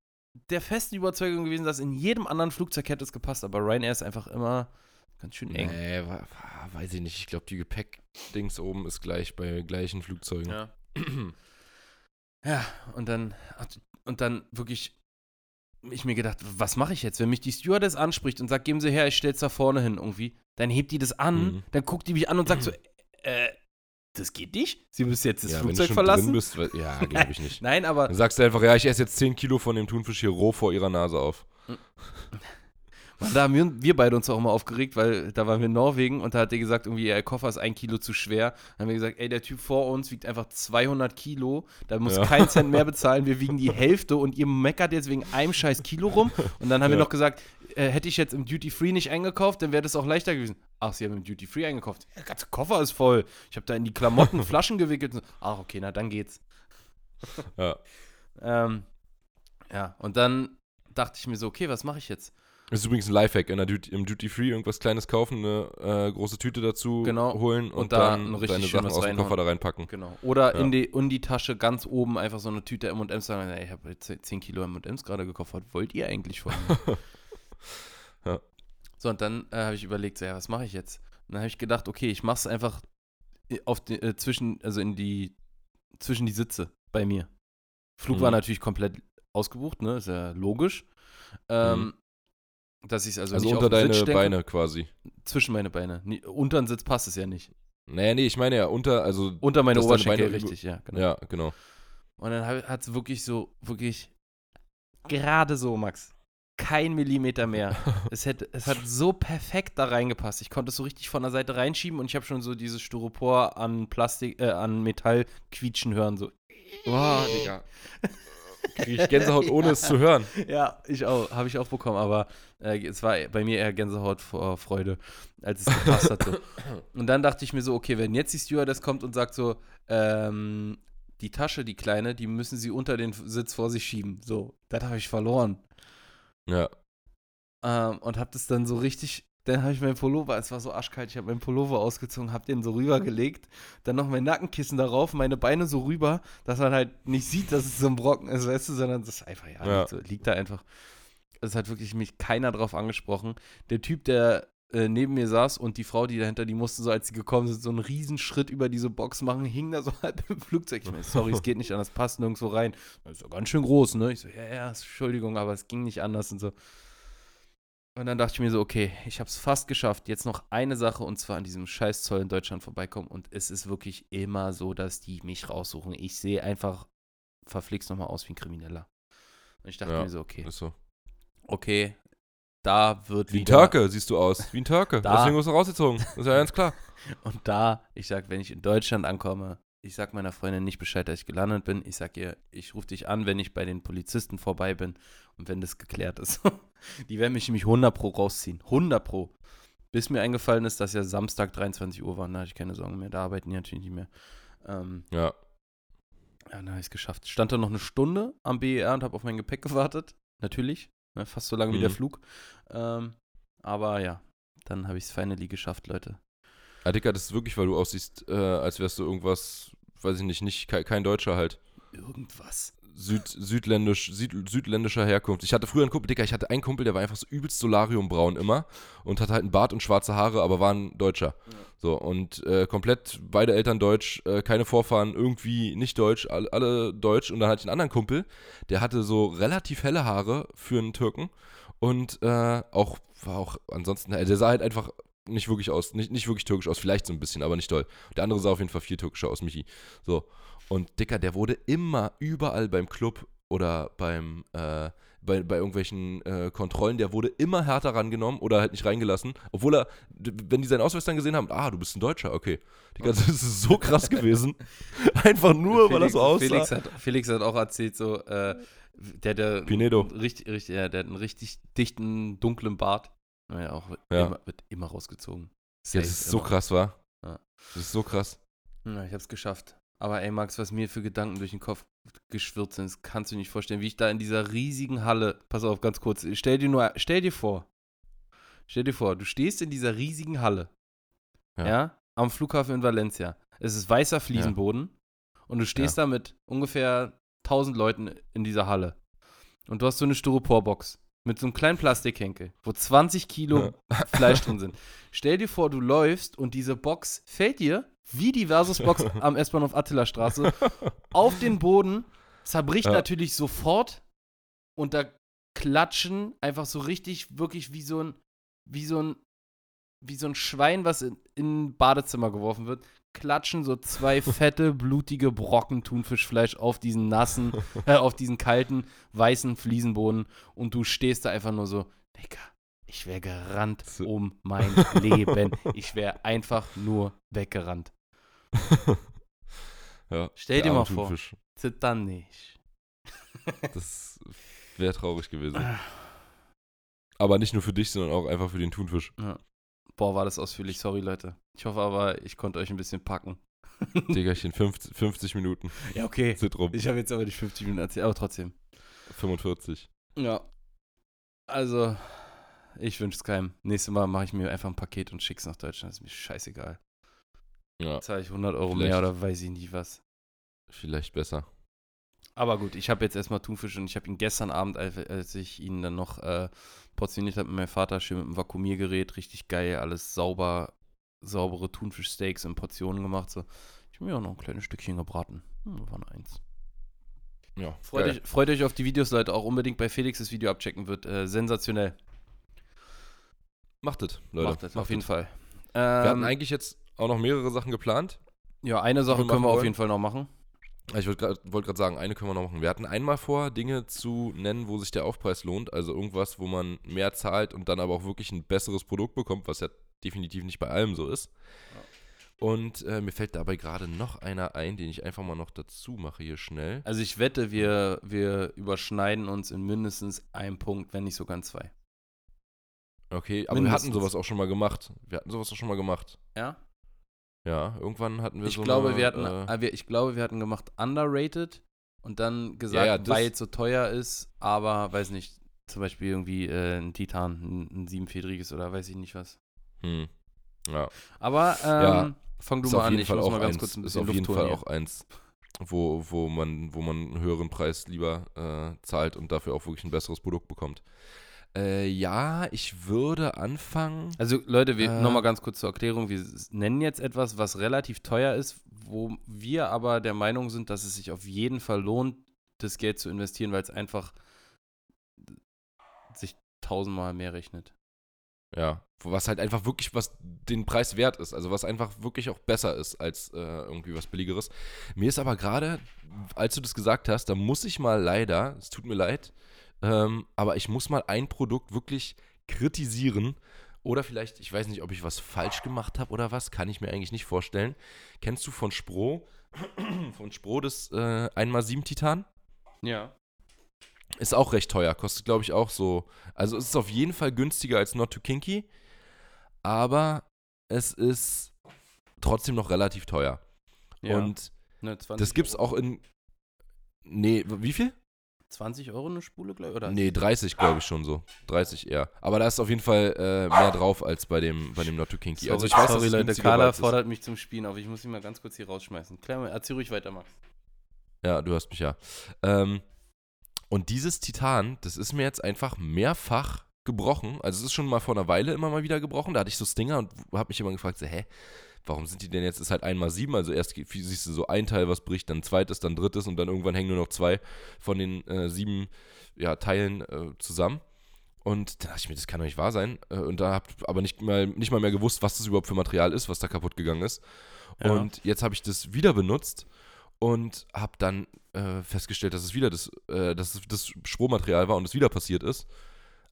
der festen Überzeugung gewesen, dass in jedem anderen Flugzeug hätte es gepasst, aber Ryanair ist einfach immer ganz schön eng. Nee, weiß ich nicht. Ich glaube, die Gepäckdings oben ist gleich bei gleichen Flugzeugen. Ja. Ja, und dann, und dann wirklich ich mir gedacht, was mache ich jetzt? Wenn mich die Stewardess anspricht und sagt, geben Sie her, ich stell's da vorne hin irgendwie, dann hebt die das an, Mhm. dann guckt die mich an und sagt so, äh, das geht nicht? Sie müssen jetzt das ja, Flugzeug verlassen? Bist, ja, glaube ich nicht. Nein, aber Dann sagst du einfach, ja, ich esse jetzt 10 Kilo von dem Thunfisch hier roh vor ihrer Nase auf. Und da haben wir, wir beide uns auch immer aufgeregt, weil da waren wir in Norwegen und da hat der gesagt, irgendwie, ihr Koffer ist ein Kilo zu schwer. Dann haben wir gesagt, ey, der Typ vor uns wiegt einfach 200 Kilo, da muss Ja. kein Cent mehr bezahlen, wir wiegen die Hälfte und ihr meckert jetzt wegen einem scheiß Kilo rum. Und dann haben wir Ja. noch gesagt, äh, hätte ich jetzt im Duty Free nicht eingekauft, dann wäre das auch leichter gewesen. Ach, sie haben im Duty Free eingekauft. Der ganze Koffer ist voll. Ich habe da in die Klamotten Flaschen gewickelt. so. Ach, okay, na dann geht's. Ja. Ähm, ja, und dann dachte ich mir so, okay, was mache ich jetzt? Das ist übrigens ein Lifehack, in der Duty, im Duty Free irgendwas Kleines kaufen, eine äh, große Tüte dazu Genau. holen und, Und da dann deine Sachen aus dem. Koffer da reinpacken. Genau. Oder Ja. in, die, in die Tasche ganz oben einfach so eine Tüte M&M's sagen, ich habe jetzt 10 Kilo M&M's gerade gekauft, was wollt ihr eigentlich von mir? Ja. So, und dann äh, habe ich überlegt, so, ja, was mache ich jetzt? Und dann habe ich gedacht, okay, ich mache es einfach auf die, äh, zwischen, also in die, zwischen die Sitze bei mir. Flug Mhm. war natürlich komplett ausgebucht, ne, ist ja logisch. Ähm, Dass ich es also, Also nicht unter deine Sitz Beine quasi. Zwischen meine Beine. Nie, unter den Sitz passt es ja nicht. Naja, nee, ich meine ja unter, also. Unter meine Oberschenkel, richtig, ja, genau. Ja, genau. Und dann hat es wirklich so, wirklich gerade so, Max. Kein Millimeter mehr. es, hätte, es hat so perfekt da reingepasst. Ich konnte es so richtig von der Seite reinschieben und ich habe schon so dieses Styropor an Plastik, äh, an Metall quietschen hören. So. Boah, Digga. Krieg ich Gänsehaut, ohne es zu hören. Ja, ich auch, habe ich auch bekommen, aber äh, es war bei mir eher Gänsehaut vor Freude, als es gepasst hatte. Und dann dachte ich mir so, okay, wenn jetzt die Stewardess kommt und sagt so, ähm, die Tasche, die kleine, die müssen sie unter den Sitz vor sich schieben. So, das habe ich verloren. Ja. Ähm, und habe das dann so richtig, dann habe ich meinen Pullover, es war so arschkalt, ich habe meinen Pullover ausgezogen, habe den so rübergelegt, dann noch mein Nackenkissen darauf, meine Beine so rüber, dass man halt nicht sieht, dass es so ein Brocken ist, weißt du, sondern das ist einfach, ja, Ja. Liegt, so, liegt da einfach. Es hat wirklich mich keiner drauf angesprochen. Der Typ, der äh, neben mir saß und die Frau, die dahinter, die musste so, als sie gekommen sind, so einen riesen Schritt über diese Box machen, hing da so halb im Flugzeug. Ich meine, sorry, es geht nicht anders, passt nirgendwo rein. Das ist ja ganz schön groß, ne? Ich so, ja, ja, Entschuldigung, aber es ging nicht anders und so. Und dann dachte ich mir so, okay, ich habe es fast geschafft. Jetzt noch eine Sache und zwar an diesem scheiß Zoll in Deutschland vorbeikommen. Und es ist wirklich immer so, dass die mich raussuchen. Ich sehe einfach verflixt nochmal aus wie ein Krimineller. Und ich dachte Ja. mir so, okay, Ist so. okay, da wird Wie ein wieder. Türke siehst du aus. Wie ein Türke. Da. Deswegen wirst du rausgezogen. Das ist ja ganz klar. Und da, ich sag, wenn ich in Deutschland ankomme, ich sag meiner Freundin nicht Bescheid, dass ich gelandet bin. Ich sag ihr, ich rufe dich an, wenn ich bei den Polizisten vorbei bin und wenn das geklärt ist. Die werden mich nämlich 100 pro rausziehen. 100 pro. Bis mir eingefallen ist, dass ja Samstag 23 Uhr war, da hatte ich keine Sorgen mehr. Da arbeiten die natürlich nicht mehr. Ähm, Ja. ja, dann habe ich es geschafft. Stand da noch eine Stunde am BER und habe auf mein Gepäck gewartet. Natürlich. Ne, fast so lange wie der Mhm. Flug. Ähm, aber ja, dann habe ich es finally geschafft, Leute. Ah, Dicker, das ist wirklich, weil du aussiehst, äh, als wärst du irgendwas, weiß ich nicht, nicht kein, kein Deutscher halt. Irgendwas. Süd, südländisch, süd, südländischer Herkunft. Ich hatte früher einen Kumpel, Dicker, ich hatte einen Kumpel, der war einfach so übelst solariumbraun immer und hatte halt einen Bart und schwarze Haare, aber war ein Deutscher. Ja. So, und äh, komplett beide Eltern deutsch, äh, keine Vorfahren irgendwie nicht deutsch, alle, alle deutsch. Und dann hatte ich einen anderen Kumpel, der hatte so relativ helle Haare für einen Türken und äh, auch, war auch ansonsten, äh, der sah halt einfach nicht wirklich aus, nicht, nicht wirklich türkisch aus, vielleicht so ein bisschen, aber nicht toll. Der andere sah auf jeden Fall viel türkischer aus, Michi. So. Und Dicker, der wurde immer überall beim Club oder beim, äh, bei, bei irgendwelchen äh, Kontrollen, der wurde immer härter rangenommen oder halt nicht reingelassen. Obwohl er, wenn die seinen Ausweis dann gesehen haben, ah, du bist ein Deutscher, okay. Digga, das ist so krass gewesen. Einfach nur, weil er so aussah. Felix hat, Felix hat auch erzählt, so, äh, der, der, Pinedo. Richtig, richtig, ja, der hat einen richtig dichten, dunklen Bart. Naja, auch wird, Ja. immer, wird immer rausgezogen. Ja, das Safe ist so immer. krass, war. Ja. Das ist so krass. Ja, ich hab's geschafft. Aber ey, Max, was mir für Gedanken durch den Kopf geschwirrt sind, das kannst du nicht vorstellen, wie ich da in dieser riesigen Halle, pass auf, ganz kurz, stell dir nur, stell dir vor, stell dir vor, du stehst in dieser riesigen Halle, ja, Ja. am Flughafen in Valencia. Es ist weißer Fliesenboden und du stehst da mit ungefähr 1000 Leuten in dieser Halle. Und du hast so eine Styroporbox mit so einem kleinen Plastikhenkel, wo 20 Kilo Fleisch drin sind. Stell dir vor, du läufst und diese Box fällt dir, wie die Versus-Box am S-Bahnhof Attila-Straße, auf den Boden, zerbricht Ja. natürlich sofort und da klatschen, einfach so richtig, wirklich wie so ein, wie so ein, wie so ein Schwein, was in, in ein Badezimmer geworfen wird, klatschen so zwei fette, blutige Brocken Thunfischfleisch auf diesen nassen, äh, auf diesen kalten, weißen Fliesenboden und du stehst da einfach nur so, Digga, ich wäre gerannt So. um mein Leben. Ich wäre einfach nur weggerannt. Ja, Stell dir mal vor. Zittern nicht. Das wäre traurig gewesen. Aber nicht nur für dich, sondern auch einfach für den Thunfisch. Boah, war das ausführlich. Sorry, Leute. Ich hoffe aber, ich konnte euch ein bisschen packen. Diggerchen, 50, 50 Minuten Ja, okay. sind rum. Ich habe jetzt aber nicht 50 Minuten erzählt, aber trotzdem. 45. Ja. Also, ich wünsche es keinem. Nächstes Mal mache ich mir einfach ein Paket und schick's nach Deutschland. ist mir scheißegal. Ja, Zahle ich 100 Euro Vielleicht. mehr oder weiß ich nicht was. vielleicht besser. Aber gut, ich habe jetzt erstmal Thunfisch und ich habe ihn gestern Abend, als ich ihn dann noch äh, portioniert habe mit meinem Vater, schön mit dem Vakuumiergerät, richtig geil, alles sauber, saubere Thunfischsteaks in Portionen gemacht. So. Ich habe mir auch noch ein kleines Stückchen gebraten. Hm, waren eins. Ja, Freut euch, freut euch auf die Videos, Leute. Auch unbedingt bei Felix das Video abchecken wird. Äh, sensationell. Macht es, Leute. Macht das, auf jeden es. Fall. Wir hatten Ähm, eigentlich jetzt auch noch mehrere Sachen geplant. ja, eine Sache können wir machen auf wollen. jeden Fall noch machen. Ich wollte gerade wollt sagen, eine können wir noch machen. Wir hatten einmal vor, Dinge zu nennen, wo sich der Aufpreis lohnt. Also irgendwas, wo man mehr zahlt und dann aber auch wirklich ein besseres Produkt bekommt, was ja definitiv nicht bei allem so ist. Und äh, mir fällt dabei gerade noch einer ein, den ich einfach mal noch dazu mache hier schnell. Also ich wette, wir, wir überschneiden uns in mindestens einem Punkt, wenn nicht sogar in zwei. Okay, aber wir hatten Mindestens. sowas auch schon mal gemacht. Wir hatten sowas auch schon mal gemacht. Ja? Ja, irgendwann hatten wir Ich so glaube, eine, wir hatten, äh, äh, wir, ich glaube, wir hatten gemacht underrated und dann gesagt, ja, das- weil es so teuer ist, aber weiß nicht, zum Beispiel irgendwie äh, ein Titan, ein, ein siebenfedriges oder weiß ich nicht was. hm. Ja, Aber ähm, Ja, fang du ist mal auf an, ich Fall muss mal ganz eins, kurz ein ist bisschen auf Luft jeden holen Fall hier. auch eins, wo, wo man, wo man einen höheren Preis lieber äh, zahlt und dafür auch wirklich ein besseres Produkt bekommt. Äh, ja, ich würde anfangen. Also Leute, wir Äh. nochmal ganz kurz zur Erklärung. Wir nennen jetzt etwas, was relativ teuer ist, wo wir aber der Meinung sind, dass es sich auf jeden Fall lohnt, das Geld zu investieren, weil es einfach sich tausendmal mehr rechnet. Ja, was halt einfach wirklich was den Preis wert ist, also was einfach wirklich auch besser ist als äh, irgendwie was billigeres. Mir ist aber gerade, als du das gesagt hast, da muss ich mal leider, es tut mir leid, ähm, aber ich muss mal ein Produkt wirklich kritisieren oder vielleicht, ich weiß nicht, ob ich was falsch gemacht habe oder was, kann ich mir eigentlich nicht vorstellen. Kennst du von Spro, von Spro das äh, 1x7 Titan? Ja. Ist auch recht teuer, kostet glaube ich auch so. Also es ist auf jeden Fall günstiger als Not Too Kinky, aber es ist trotzdem noch relativ teuer. ja. Und ne, 20 das gibt's Euro. auch in. Nee, wie viel? 20 Euro eine Spule, glaube ich? Oder? Nee, 30 glaube ich schon so. 30 eher. Aber da ist auf jeden Fall äh, mehr drauf als bei dem, bei dem Not Too Kinky. Sorry, also ich weiß, sorry Leute, Carla fordert mich zum Spielen auf. Ich muss ihn mal ganz kurz hier rausschmeißen. Klär mal, erzähl ruhig weiter, Max. Ja, du hörst mich ja. Ähm, und dieses Titan, das ist mir jetzt einfach mehrfach gebrochen. Also es ist schon mal vor einer Weile immer mal wieder gebrochen. Da hatte ich so Stinger und habe mich immer gefragt, so, hä, warum sind die denn jetzt? Ist halt einmal sieben, also erst siehst du so ein Teil, was bricht, dann zweites, dann drittes und dann irgendwann hängen nur noch zwei von den äh, sieben ja, Teilen äh, zusammen. Und da dachte ich mir, das kann doch nicht wahr sein. Äh, und da habe aber nicht mal, nicht mal mehr gewusst, was das überhaupt für Material ist, was da kaputt gegangen ist. Ja. Und jetzt habe ich das wieder benutzt und habe dann äh, festgestellt, dass es wieder das, äh, dass es das Strohmaterial war und es wieder passiert ist.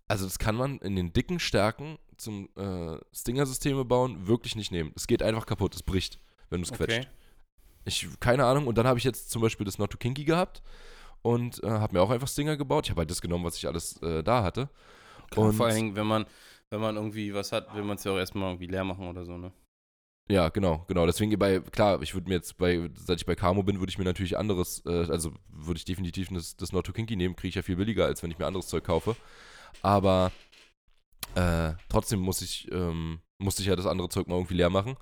Also das kann man in den dicken Stärken zum äh, Stinger-Systeme bauen wirklich nicht nehmen. Es geht einfach kaputt, es bricht, wenn du es quetscht. Okay. Ich, keine Ahnung. Und dann habe ich jetzt zum Beispiel das Not Too Kinky gehabt und äh, habe mir auch einfach Stinger gebaut. Ich habe halt das genommen, was ich alles äh, da hatte. Klar, Und- vor allen Dingen, wenn man, wenn man irgendwie was hat, will man es ja auch erstmal irgendwie leer machen oder so, ne? Ja, genau, genau. Deswegen bei, klar, ich würde mir jetzt bei, seit ich bei Camo bin, würde ich mir natürlich anderes, äh, also würde ich definitiv das, das Not Too Kinky nehmen, kriege ich ja viel billiger, als wenn ich mir anderes Zeug kaufe. Aber äh, trotzdem muss ich, ähm, musste ich ja das andere Zeug mal irgendwie leer machen.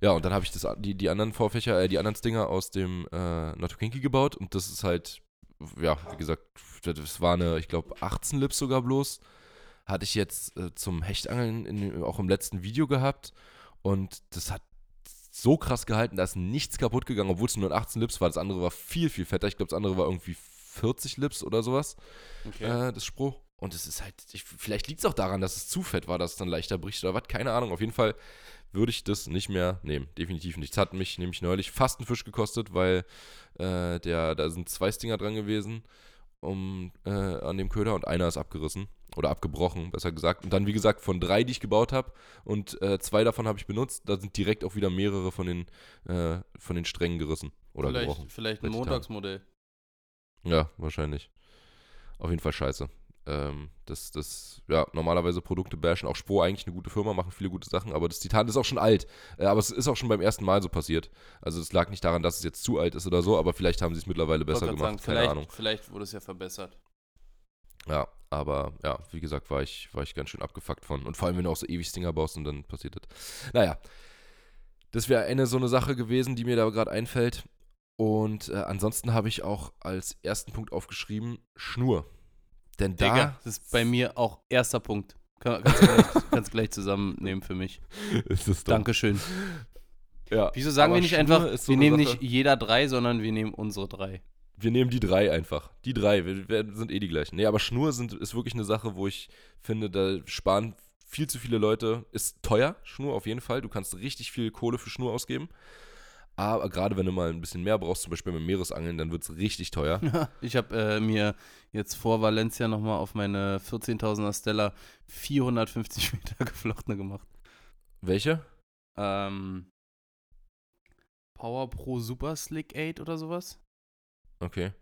Ja, und dann habe ich das, die, die anderen Vorfächer, äh, die anderen Stinger aus dem äh, Not Too Kinky gebaut und das ist halt, ja, wie gesagt, das war eine, ich glaube, 18 Lips sogar bloß. Hatte ich jetzt äh, zum Hechtangeln in, auch im letzten Video gehabt. Und das hat so krass gehalten, da ist nichts kaputt gegangen, obwohl es nur ein 18 Lips war. Das andere war viel, viel fetter. Ich glaube, das andere war irgendwie 40 Lips oder sowas, Okay. äh, das Spruch. Und es ist halt, ich, vielleicht liegt es auch daran, dass es zu fett war, dass es dann leichter bricht oder was, keine Ahnung. Auf jeden Fall würde ich das nicht mehr nehmen, definitiv nicht. Es hat mich nämlich neulich fast einen Fisch gekostet, weil äh, der, da sind zwei Stinger dran gewesen um, äh, an dem Köder und einer ist abgerissen oder abgebrochen, besser gesagt. Und dann, wie gesagt, von drei, die ich gebaut habe und äh, zwei davon habe ich benutzt, da sind direkt auch wieder mehrere von den, äh, von den Strängen gerissen oder vielleicht, gebrochen. vielleicht ein. Montagsmodell. Ja, wahrscheinlich. Auf jeden Fall scheiße. Ähm, das, das, ja, normalerweise Produkte bashen. Auch Spro eigentlich eine gute Firma, machen viele gute Sachen, aber das Titan ist auch schon alt. Äh, aber es ist auch schon beim ersten Mal so passiert. Also es lag nicht daran, dass es jetzt zu alt ist oder so, aber vielleicht haben sie es mittlerweile besser gemacht. sagen, Keine vielleicht, Ahnung. Vielleicht wurde es ja verbessert. Ja, aber ja, wie gesagt, war ich, war ich ganz schön abgefuckt von. Und vor allem, wenn du auch so ewig Stinger baust und dann passiert das. Naja, das wäre eine so eine Sache gewesen, die mir da gerade einfällt. Und äh, ansonsten habe ich auch als ersten Punkt aufgeschrieben, Schnur. Denn da Digga, das ist bei mir auch erster Punkt. Kann, kannst, du gleich, kannst gleich zusammennehmen für mich. ist es dumm. Dankeschön. Ja, Wieso sagen wir nicht einfach, so wir nehmen Sache. nicht jeder drei, sondern wir nehmen unsere drei? Wir nehmen die drei einfach. Die drei, wir, wir sind eh die gleichen. Nee, aber Schnur sind, ist wirklich eine Sache, wo ich finde, da sparen viel zu viele Leute. Ist teuer, Schnur auf jeden Fall. Du kannst richtig viel Kohle für Schnur ausgeben. Aber gerade wenn du mal ein bisschen mehr brauchst, zum Beispiel beim Meeresangeln, dann wird es richtig teuer. Ich habe äh, mir jetzt vor Valencia nochmal auf meine 14.000er Stella 450 Meter geflochtene gemacht. Welche? Ähm, Power Pro Super Slick 8 oder sowas? Okay.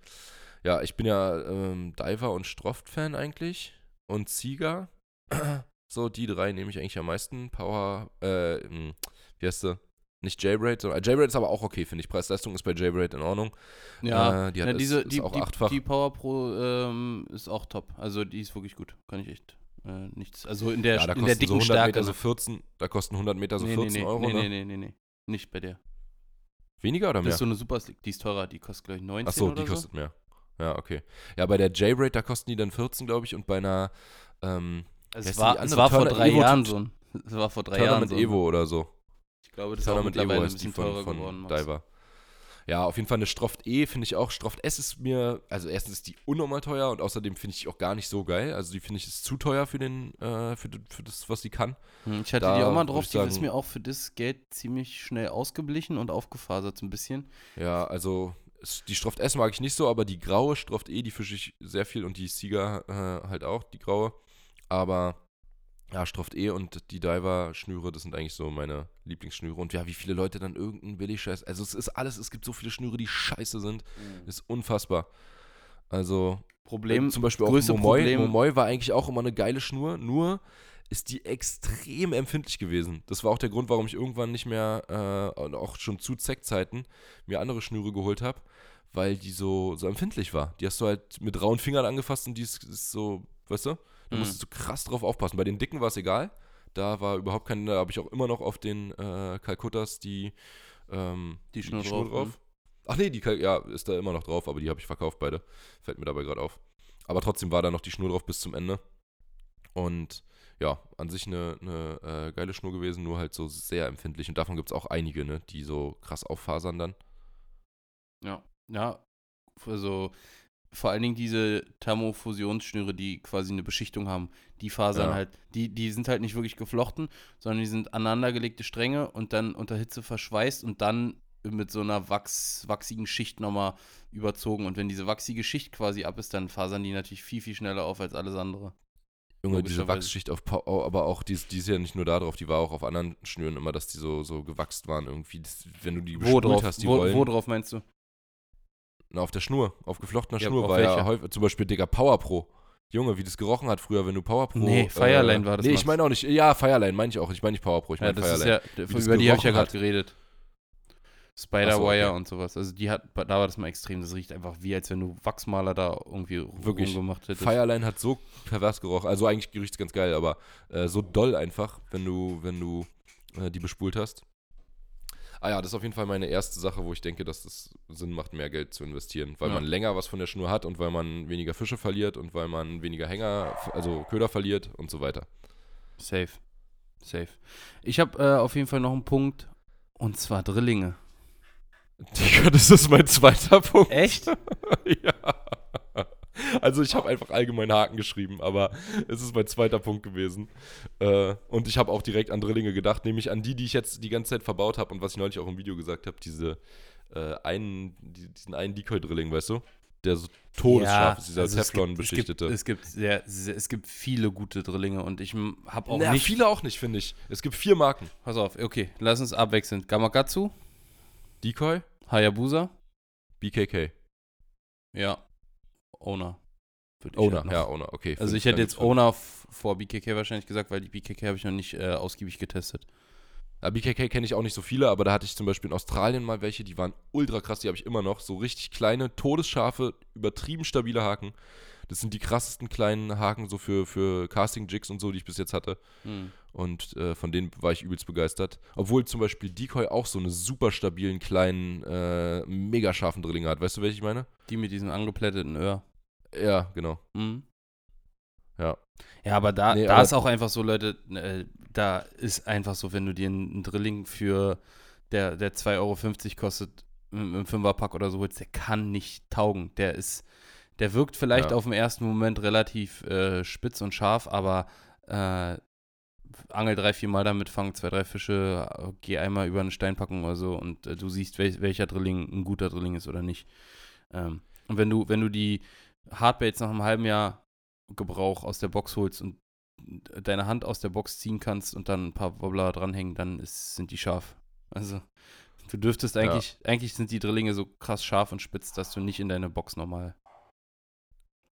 Ja, ich bin ja ähm, Diver und Stroft-Fan eigentlich. Und Sieger. so, die drei nehme ich eigentlich am meisten. Power, äh, mh, wie heißt sie? Nicht J-Braid, sondern äh, J-Braid ist aber auch okay, finde ich. Preis-Leistung ist bei J-Braid in Ordnung. Ja, äh, die hat ja ist, diese, ist die, auch die, achtfach. die Power Pro ähm, ist auch top. Also die ist wirklich gut. Kann ich echt äh, nichts. Also in der, ja, in der so dicken 100 Stärke. Meter so ne? 14, da kosten 100 Meter so nee, 14 nee, nee, Euro, nee, ne? nee, nee, nee, nee. Nicht bei der. Weniger oder Das mehr? ist so eine Super Slick. Die ist teurer. Die kostet, glaube ich, 19 Achso, oder die so. kostet mehr. Ja, okay. Ja, bei der J-Braid, da kosten die dann 14, glaube ich, und bei einer ähm, Also es ist war, es war vor Turner drei Evo Jahren so ein. Es war vor drei Tournament Jahren so. ein- Evo oder so. Ich glaube, das ist auch Evo mittlerweile ein die bisschen von, teurer von geworden. Max. Diver. Ja, auf jeden Fall eine Stroft E finde ich auch. Stroft S ist mir, also erstens ist die unnormal teuer und außerdem finde ich auch gar nicht so geil. Also die finde ich ist zu teuer für den, äh, für, für das, was sie kann. Hm, Ich hatte Da die auch mal drauf, ich die ist sagen- mir auch für das Geld ziemlich schnell ausgeblichen und aufgefasert so ein bisschen. Ja, also die Stroft S mag ich nicht so, aber die graue Stroft E, die fische ich sehr viel und die Sieger äh, halt auch, die graue. Aber ja, Stroft E und die Diver-Schnüre, das sind eigentlich so meine Lieblingsschnüre. Und ja, wie viele Leute dann irgendeinen Billig-Scheiß. Also es ist alles, es gibt so viele Schnüre, die scheiße sind. Das ist unfassbar. Also Problem, äh, zum Beispiel auch Momoi. Problem- Momoi war eigentlich auch immer eine geile Schnur, nur ist die extrem empfindlich gewesen. Das war auch der Grund, warum ich irgendwann nicht mehr, äh, auch schon zu Zeckzeiten, mir andere Schnüre geholt habe, weil die so, so empfindlich war. Die hast du halt mit rauen Fingern angefasst und die ist, ist so, weißt du, da Mhm. musstest du krass drauf aufpassen. Bei den dicken war es egal. Da war überhaupt kein, da habe ich auch immer noch auf den äh, Kalkuttas die, ähm, Die Schnur drauf, ne? Ach nee, die Kal ja, ist da immer noch drauf, aber die habe ich verkauft beide. Fällt mir dabei gerade auf. Aber trotzdem war da noch die Schnur drauf bis zum Ende. Und ja, an sich eine, eine äh, geile Schnur gewesen, nur halt so sehr empfindlich. Und davon gibt es auch einige, ne, die so krass auffasern dann. Ja, ja, also vor allen Dingen diese Thermofusionsschnüre, die quasi eine Beschichtung haben, die fasern Ja. halt, die, die sind halt nicht wirklich geflochten, sondern die sind aneinandergelegte Stränge und dann unter Hitze verschweißt und dann mit so einer Wachs, wachsigen Schicht nochmal überzogen. Und wenn diese wachsige Schicht quasi ab ist, dann fasern die natürlich viel, viel schneller auf als alles andere. Junge, diese. Wachsschicht auf, aber auch, die, ist- die ist ja nicht nur da drauf, die war auch auf anderen Schnüren immer, dass die so, so gewachst waren irgendwie. Das, wenn du die Wo drauf? hast, die wo, Rollen. wo drauf meinst du? Na, auf der Schnur, auf geflochtener Ja, Schnur auf war ja welcher? häufig, zum Beispiel, Digga, Power Pro. Junge, wie das gerochen hat früher, wenn du Power Pro. Nee, Fireline war das, Nee, ich meine auch nicht. Ja, Fireline meine ich auch. Ich meine nicht Power Pro, ich Ja, meine ist Fireline. ja, über die habe ich ja gerade geredet. Spider-Wire okay. und sowas. Also die hat, da war das mal extrem. Das riecht einfach wie, als wenn du Wachsmaler da irgendwie Wirklich. rumgemacht hättest. Fireline hat so pervers gerochen. Also eigentlich riecht es ganz geil, aber äh, so doll einfach, wenn du, wenn du äh, die bespult hast. Ah ja, das ist auf jeden Fall meine erste Sache, wo ich denke, dass es Sinn macht, mehr Geld zu investieren. Weil Ja. man länger was von der Schnur hat und weil man weniger Fische verliert und weil man weniger Hänger, also Köder verliert und so weiter. Safe. Safe. Ich habe äh, auf jeden Fall noch einen Punkt. Und zwar Drillinge. Digga, das ist mein zweiter Punkt. Echt? ja. Also ich habe einfach allgemein Haken geschrieben, aber es ist mein zweiter Punkt gewesen. Äh, und ich habe auch direkt an Drillinge gedacht, nämlich an die, die ich jetzt die ganze Zeit verbaut habe und was ich neulich auch im Video gesagt habe, diese äh, einen, diesen einen Decoy-Drilling, weißt du? Der so todesscharf ist, dieser also es Teflon gibt- beschichtete. Es gibt, es gibt, es gibt viele gute Drillinge und ich habe auch Naja, nicht. viele auch nicht, finde ich. Es gibt vier Marken. Pass auf, okay, lass uns abwechseln. Gamakatsu, Decoy, Hayabusa, BKK. ja, Owner. Owner, halt ja, Owner, okay. Also ich hätte jetzt fünf. Owner vor BKK wahrscheinlich gesagt, weil die BKK habe ich noch nicht äh, ausgiebig getestet. Ja, BKK kenne ich auch nicht so viele, aber da hatte ich zum Beispiel in Australien mal welche, die waren ultra krass, die habe ich immer noch. So richtig kleine, todesscharfe, übertrieben stabile Haken. Das sind die krassesten kleinen Haken so für, für Casting-Jigs und so, die ich bis jetzt hatte. Hm. Und äh, von denen war ich übelst begeistert. Obwohl zum Beispiel Decoy auch so eine super stabilen, kleinen, äh, mega scharfen Drillinge hat. Weißt du, welche ich meine? Die mit diesem angeplätteten Öhr. Ja, genau. Mhm. Ja. Ja, aber da, Nee, da aber- ist auch einfach so, Leute, äh, da ist einfach so, wenn du dir einen Drilling für, der, der 2,50 Euro kostet, im, Fünferpack oder so holst, der kann nicht taugen. Der ist, der wirkt vielleicht Ja. auf den ersten Moment relativ äh, spitz und scharf, aber äh, angel drei, vier Mal damit, fang zwei, drei Fische, geh einmal über eine Steinpackung oder so und äh, du siehst, wel welcher Drilling ein guter Drilling ist oder nicht. Ähm, und wenn du, wenn du die Hardbaits nach einem halben Jahr Gebrauch aus der Box holst und deine Hand aus der Box ziehen kannst und dann ein paar Wobbler dranhängen, dann ist, sind die scharf. Also du dürftest eigentlich, eigentlich sind die Drillinge so krass scharf und spitz, dass du nicht in deine Box normal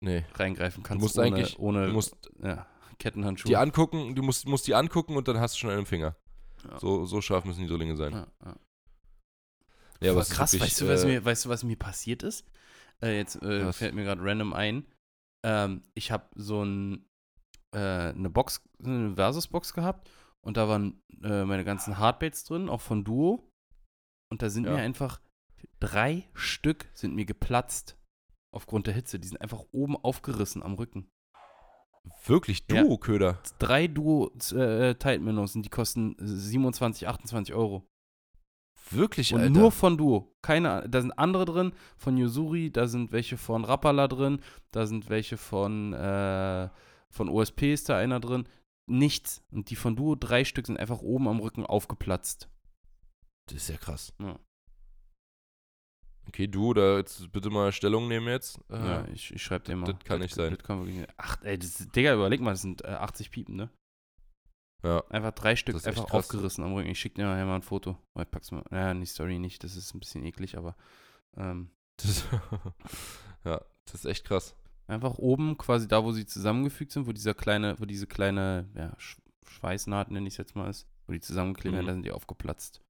Nee. reingreifen kannst. musst ohne, eigentlich- ohne Du musst ja, Kettenhandschuhe. die angucken, du musst, musst die angucken und dann hast du schon einen Finger. Ja. So, so scharf müssen die Drillinge sein. ja, ja. Ja, ist krass, wirklich, weißt, du, was äh, mir, weißt du, was mir passiert ist? Äh, jetzt äh, fällt mir gerade random ein. Ähm, ich habe so ein, äh, eine Box, eine Versus-Box gehabt und da waren äh, meine ganzen Hardbaits drin, auch von Duo. Und da sind Ja. mir einfach drei Stück sind mir geplatzt aufgrund der Hitze. Die sind einfach oben aufgerissen am Rücken. Wirklich Ja. Duo-Köder. Drei Duo äh, und die kosten 27, 28 Euro. Wirklich, Und Alter. nur von Duo. Keine, da sind andere drin, von Yusuri, da sind welche von Rappala drin, da sind welche von, äh, von OSP ist da einer drin. Nichts. Und die von Duo, drei Stück, sind einfach oben am Rücken aufgeplatzt. das ist ja krass. Ja, Okay, du, da jetzt bitte mal Stellung nehmen jetzt. Äh, ja ich, ich schreibe dir mal. das kann nicht sein. Das kann wirklich nicht. Ach, ey, das, Digga, überleg mal, das sind äh, 80 Piepen, ne? Ja. Einfach drei Stück, einfach krass. aufgerissen am Rücken. Ich schick dir nachher mal ein Foto. Ich pack's mal. Ja, die Story nicht, das ist ein bisschen eklig, aber ähm, Das, ja, das ist echt krass. Einfach oben, quasi da, wo sie zusammengefügt sind, wo dieser kleine, wo diese kleine, ja, Sch Schweißnaht, nenne ich es jetzt mal, ist, wo die zusammenkleben, Mhm. da sind die aufgeplatzt.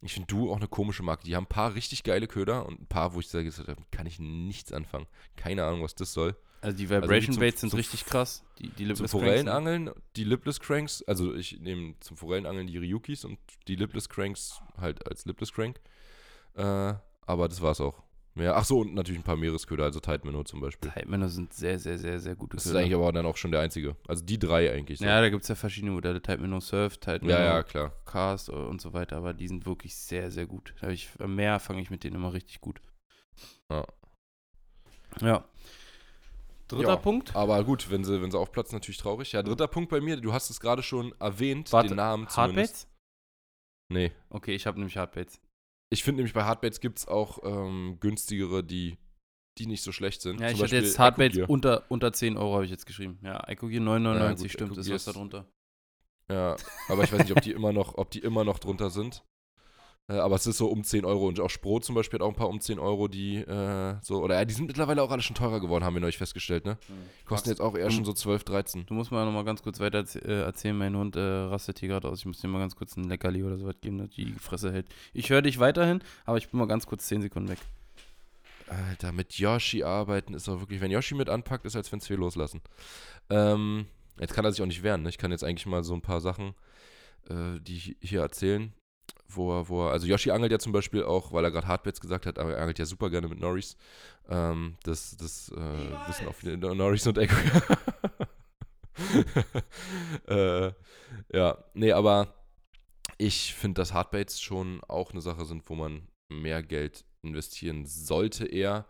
Ich finde du auch eine komische Marke. Die haben ein paar richtig geile Köder und ein paar, wo ich sage, kann ich nichts anfangen. Keine Ahnung, was das soll. Also die die Vibration zum- Baits sind zum- richtig krass. Die, die Zum Lipless sind- Forellenangeln, die Lipless Cranks, also ich nehme zum Forellenangeln die Ryukis und die Lipless Cranks halt als Lipless Crank. Äh, aber das war's auch. Mehr, ach so, und natürlich ein paar Meeresköder, also Tide Minnow zum Beispiel. Tide Minnow sind sehr, sehr, sehr, sehr gute Das ist Köder. eigentlich aber dann auch schon der einzige. Also die drei eigentlich. So. Ja, da gibt es ja verschiedene Modelle. Tide Minnow Surf, Tide Minnow ja, ja, klar. Cast und so weiter, aber die sind wirklich sehr, sehr gut. Ich, am Meer fange ich mit denen immer richtig gut. Ja. Ja. Dritter Ja. Punkt. Aber gut, wenn sie, wenn sie aufplatzen, natürlich traurig. Ja, dritter Punkt bei mir, du hast es gerade schon erwähnt, Warte, den Namen zumindest. Hardbaits? Nee. Okay, ich habe nämlich Hardbaits. Ich finde nämlich bei Hardbaits gibt es auch ähm, günstigere, die, die nicht so schlecht sind. Ja, Zum ich hatte jetzt Hardbaits unter, unter 10 Euro, habe ich jetzt geschrieben. Ja, Ecogear 9,99 Ja, gut, stimmt, ist was da ist- drunter. Ja, aber ich weiß nicht, ob die immer noch, ob die immer noch drunter sind. Äh, aber es ist so um 10 Euro. Und auch Spro zum Beispiel hat auch ein paar um 10 Euro, die äh, so, oder ja, die sind mittlerweile auch alle schon teurer geworden, haben wir neulich festgestellt, ne? Kosten jetzt auch eher schon so 12, 13. Du musst mal noch mal ganz kurz weiter äh, erzählen. Mein Hund äh, rastet hier gerade aus. Ich muss dir mal ganz kurz ein Leckerli oder sowas geben, dass die Fresse hält. Ich höre dich weiterhin, aber ich bin mal ganz kurz 10 Sekunden weg. Alter, mit Yoshi arbeiten ist auch wirklich, wenn Yoshi mit anpackt, ist als wenn es wir loslassen. Ähm, jetzt kann er sich auch nicht wehren, ne? Ich kann jetzt eigentlich mal so ein paar Sachen, äh, die hier erzählen, wo er, wo er, also Yoshi angelt ja zum Beispiel auch, weil er gerade Hardbits gesagt hat, aber er angelt ja super gerne mit Norris. Ähm, das das äh, wissen auch viele Norris und Echo. äh, ja, nee, aber ich finde, dass Hardbaits schon auch eine Sache sind, wo man mehr Geld investieren sollte eher.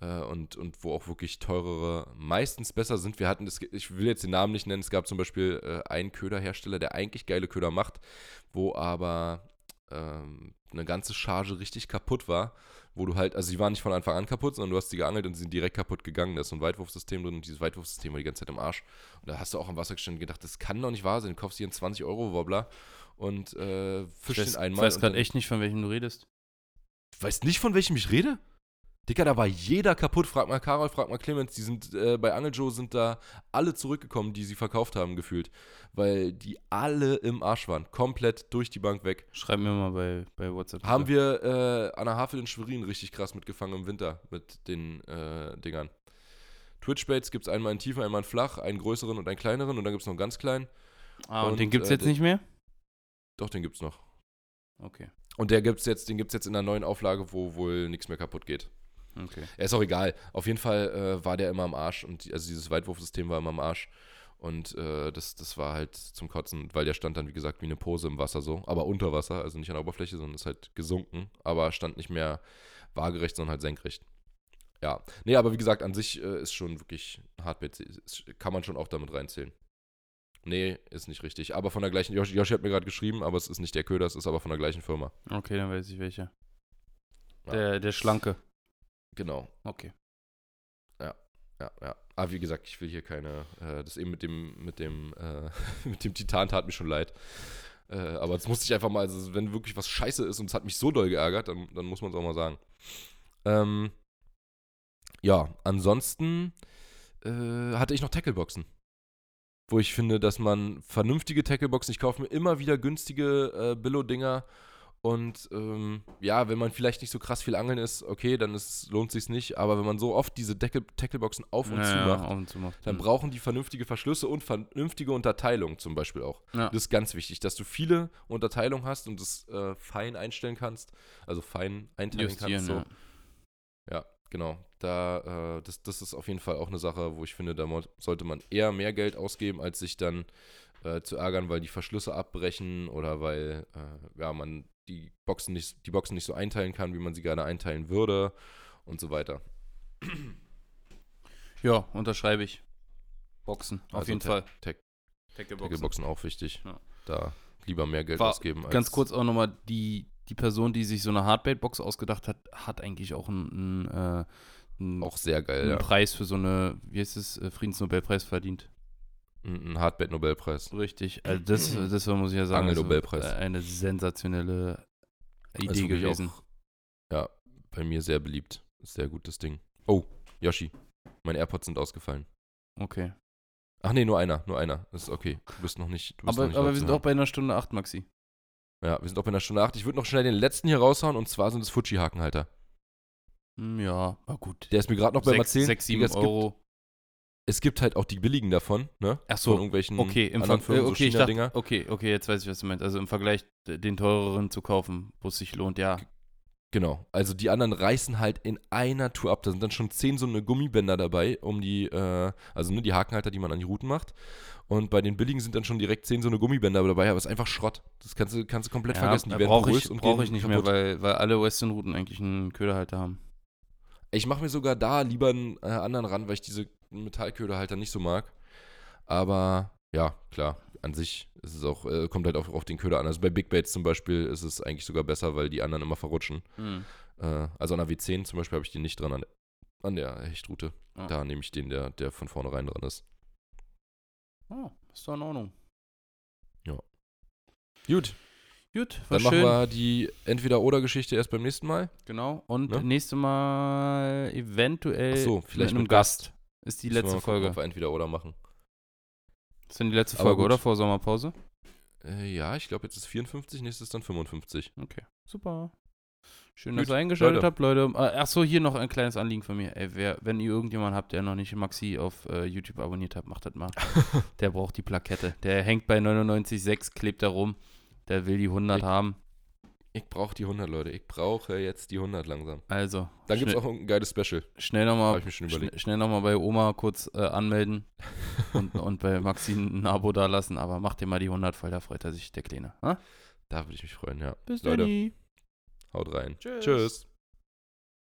äh, und, und wo auch wirklich teurere meistens besser sind. Wir hatten, das, ich will jetzt den Namen nicht nennen, es gab zum Beispiel äh, einen Köderhersteller, der eigentlich geile Köder macht, wo aber ähm, eine ganze Charge richtig kaputt war, wo du halt, also die waren nicht von Anfang an kaputt, sondern du hast sie geangelt und sie sind direkt kaputt gegangen. Da ist so ein Weitwurfsystem drin und dieses Weitwurfsystem war die ganze Zeit im Arsch. Und da hast du auch am Wasser gestanden und gedacht, das kann doch nicht wahr sein. Du kaufst hier einen 20 Euro Wobbler und äh, fischst weiß, einmal. Ich weiß gerade echt nicht, von welchem du redest. Weißt nicht, von welchem ich rede? Digga, da war jeder kaputt. Frag mal Karol, frag mal Clemens. Die sind äh, bei Angel Joe sind da alle zurückgekommen, die sie verkauft haben, gefühlt. Weil die alle im Arsch waren. Komplett durch die Bank weg. Schreib mir mal bei, bei WhatsApp. Haben wir äh, an der Havel in Schwerin richtig krass mitgefangen im Winter mit den äh, Dingern. Twitch-Baits gibt es einmal in tiefen, einmal in flach, einen größeren und einen kleineren und dann gibt es noch einen ganz kleinen. Ah, und, und, den gibt's äh, jetzt nicht mehr? Doch, den gibt es noch. Okay. Und der gibt's jetzt, den gibt es jetzt in der neuen Auflage, wo wohl nichts mehr kaputt geht. Okay. Ja, ist auch egal. Auf jeden Fall äh, war der immer am Arsch und die, also dieses Weitwurfsystem war immer am Arsch. Und äh, das, das war halt zum Kotzen, weil der stand dann, wie gesagt, wie eine Pose im Wasser so, aber unter Wasser, also nicht an der Oberfläche, sondern ist halt gesunken, aber stand nicht mehr waagerecht, sondern halt senkrecht. Ja, nee, aber wie gesagt, an sich äh, ist schon wirklich Hardbait, kann man schon auch damit reinzählen. Nee, ist nicht richtig. Aber von der gleichen, Yoshi, Yoshi hat mir gerade geschrieben, aber es ist nicht der Köder, es ist aber von der gleichen Firma. Okay, dann weiß ich welcher. Ja. Der, der Schlanke. Genau. Okay. Ja, ja. Aber wie gesagt, ich will hier keine. Äh, das eben mit dem, mit dem, äh, mit dem Titan tat mir schon leid. Äh, aber jetzt musste ich einfach mal, also wenn wirklich was scheiße ist und es hat mich so doll geärgert, dann, dann muss man es auch mal sagen. Ähm, ja, ansonsten äh, hatte ich noch Tackleboxen. Wo ich finde, dass man vernünftige Tackleboxen, ich kaufe mir immer wieder günstige äh, Billo-Dinger. Und ähm, ja, wenn man vielleicht nicht so krass viel angeln ist, okay, dann ist, lohnt sich's nicht. Aber wenn man so oft diese Deckel, Tackleboxen auf und Ja, zu macht, auf und zu macht. dann brauchen die vernünftige Verschlüsse und vernünftige Unterteilung zum Beispiel auch. Ja. Das ist ganz wichtig, dass du viele Unterteilungen hast und das äh, fein einstellen kannst, also fein einteilen Justieren, kannst. So. ja. Ja, genau. Da, äh, das, das ist auf jeden Fall auch eine Sache, wo ich finde, da sollte man eher mehr Geld ausgeben, als sich dann äh, zu ärgern, weil die Verschlüsse abbrechen oder weil äh, ja, man die Boxen, nicht, die Boxen nicht so einteilen kann, wie man sie gerne einteilen würde und so weiter. Ja, unterschreibe ich. Boxen, auf Also jeden Fall. Tack- Tackleboxen. Tackleboxen auch wichtig. Ja. Da lieber mehr Geld War ausgeben. Als Ganz kurz auch nochmal, die, die Person, die sich so eine Hardbait-Box ausgedacht hat, hat eigentlich auch einen, einen, äh, einen, Auch sehr geil, einen ja. Preis für so eine, wie heißt es, äh, Friedensnobelpreis verdient. Ein Hardbait-Nobelpreis. Richtig. Also das, das war, muss ich ja sagen, Angel-Nobelpreis. also, äh, eine sensationelle Idee Also wirklich gewesen. Auch, ja, bei mir sehr beliebt. Sehr gutes Ding. Oh, Yoshi. Meine AirPods sind ausgefallen. Okay. Ach nee, nur einer, nur einer. Das ist okay. Du bist noch nicht. Bist Aber, noch nicht aber wir sind hören. auch bei einer Stunde acht, Maxi. Ja, wir sind auch bei einer Stunde acht. Ich würde noch schnell den letzten hier raushauen und zwar sind es Fuji-Hakenhalter. Hm, ja, na gut. Der ist mir gerade noch beim Sechs, Erzählen. sechs, sieben Digga, es gibt, Euro. Es gibt halt auch die billigen davon, ne? Ach so, Von irgendwelchen Okay, im anderen Ver Firmen, äh, so okay, ich dachte, okay, okay, jetzt weiß ich, was du meinst. Also im Vergleich den teureren zu kaufen, wo es sich lohnt, ja. Genau. Also die anderen reißen halt in einer Tour ab. Da sind dann schon zehn so eine Gummibänder dabei, um die, äh, also nur die Hakenhalter, die man an die Routen macht. Und bei den billigen sind dann schon direkt zehn so eine Gummibänder dabei, aber es ist einfach Schrott. Das kannst du, kannst du komplett ja, vergessen. Die werden brauche ich, und brauch gehen ich nicht kaputt. mehr, weil, weil alle Western-Routen eigentlich einen Köderhalter haben. Ich mache mir sogar da lieber einen äh, anderen ran, weil ich diese Metallköderhalter nicht so mag. Aber ja, klar, an sich ist es auch, äh, kommt halt auch auf den Köder an. Also bei Big Baits zum Beispiel ist es eigentlich sogar besser, weil die anderen immer verrutschen. Hm. Äh, also an der W10 zum Beispiel habe ich den nicht dran an, an der Hechtroute. Ah. Da nehme ich den, der, der von vornherein dran ist. Oh, ist doch in Ordnung. Gut, Gut, war dann machen schön. wir die Entweder-Oder-Geschichte erst beim nächsten Mal. Genau. Und Ne? nächste Mal eventuell Ach so, vielleicht mit einem mit Gast. Gast. Ist die Müssen wir letzte mal gucken, Folge. Ob wir Entweder-Oder machen. Das ist die letzte Aber Folge, gut. oder? Vor Sommerpause? Äh, ja, ich glaube, jetzt ist 54, nächstes dann 55. Okay, super. Schön, Gut, dass ihr eingeschaltet Leute. habt, Leute. Äh, Ach so, hier noch ein kleines Anliegen von mir. Ey, wer, wenn ihr irgendjemanden habt, der noch nicht Maxi auf äh, YouTube abonniert hat, macht das mal. der braucht die Plakette. Der hängt bei 99,6, klebt da rum. Der will die 100 Ich- haben. Ich brauche die 100, Leute. Ich brauche jetzt die 100 langsam. Also, Dann gibt es auch ein geiles Special. schnell nochmal schn schnell noch mal bei Oma kurz äh, anmelden und, und bei Maxi ein Abo da lassen. Aber macht dir mal die 100 voll, da freut er sich, der Kleine. Ha? Da würde ich mich freuen, ja. Bis dann. haut rein. Tschüss. Tschüss.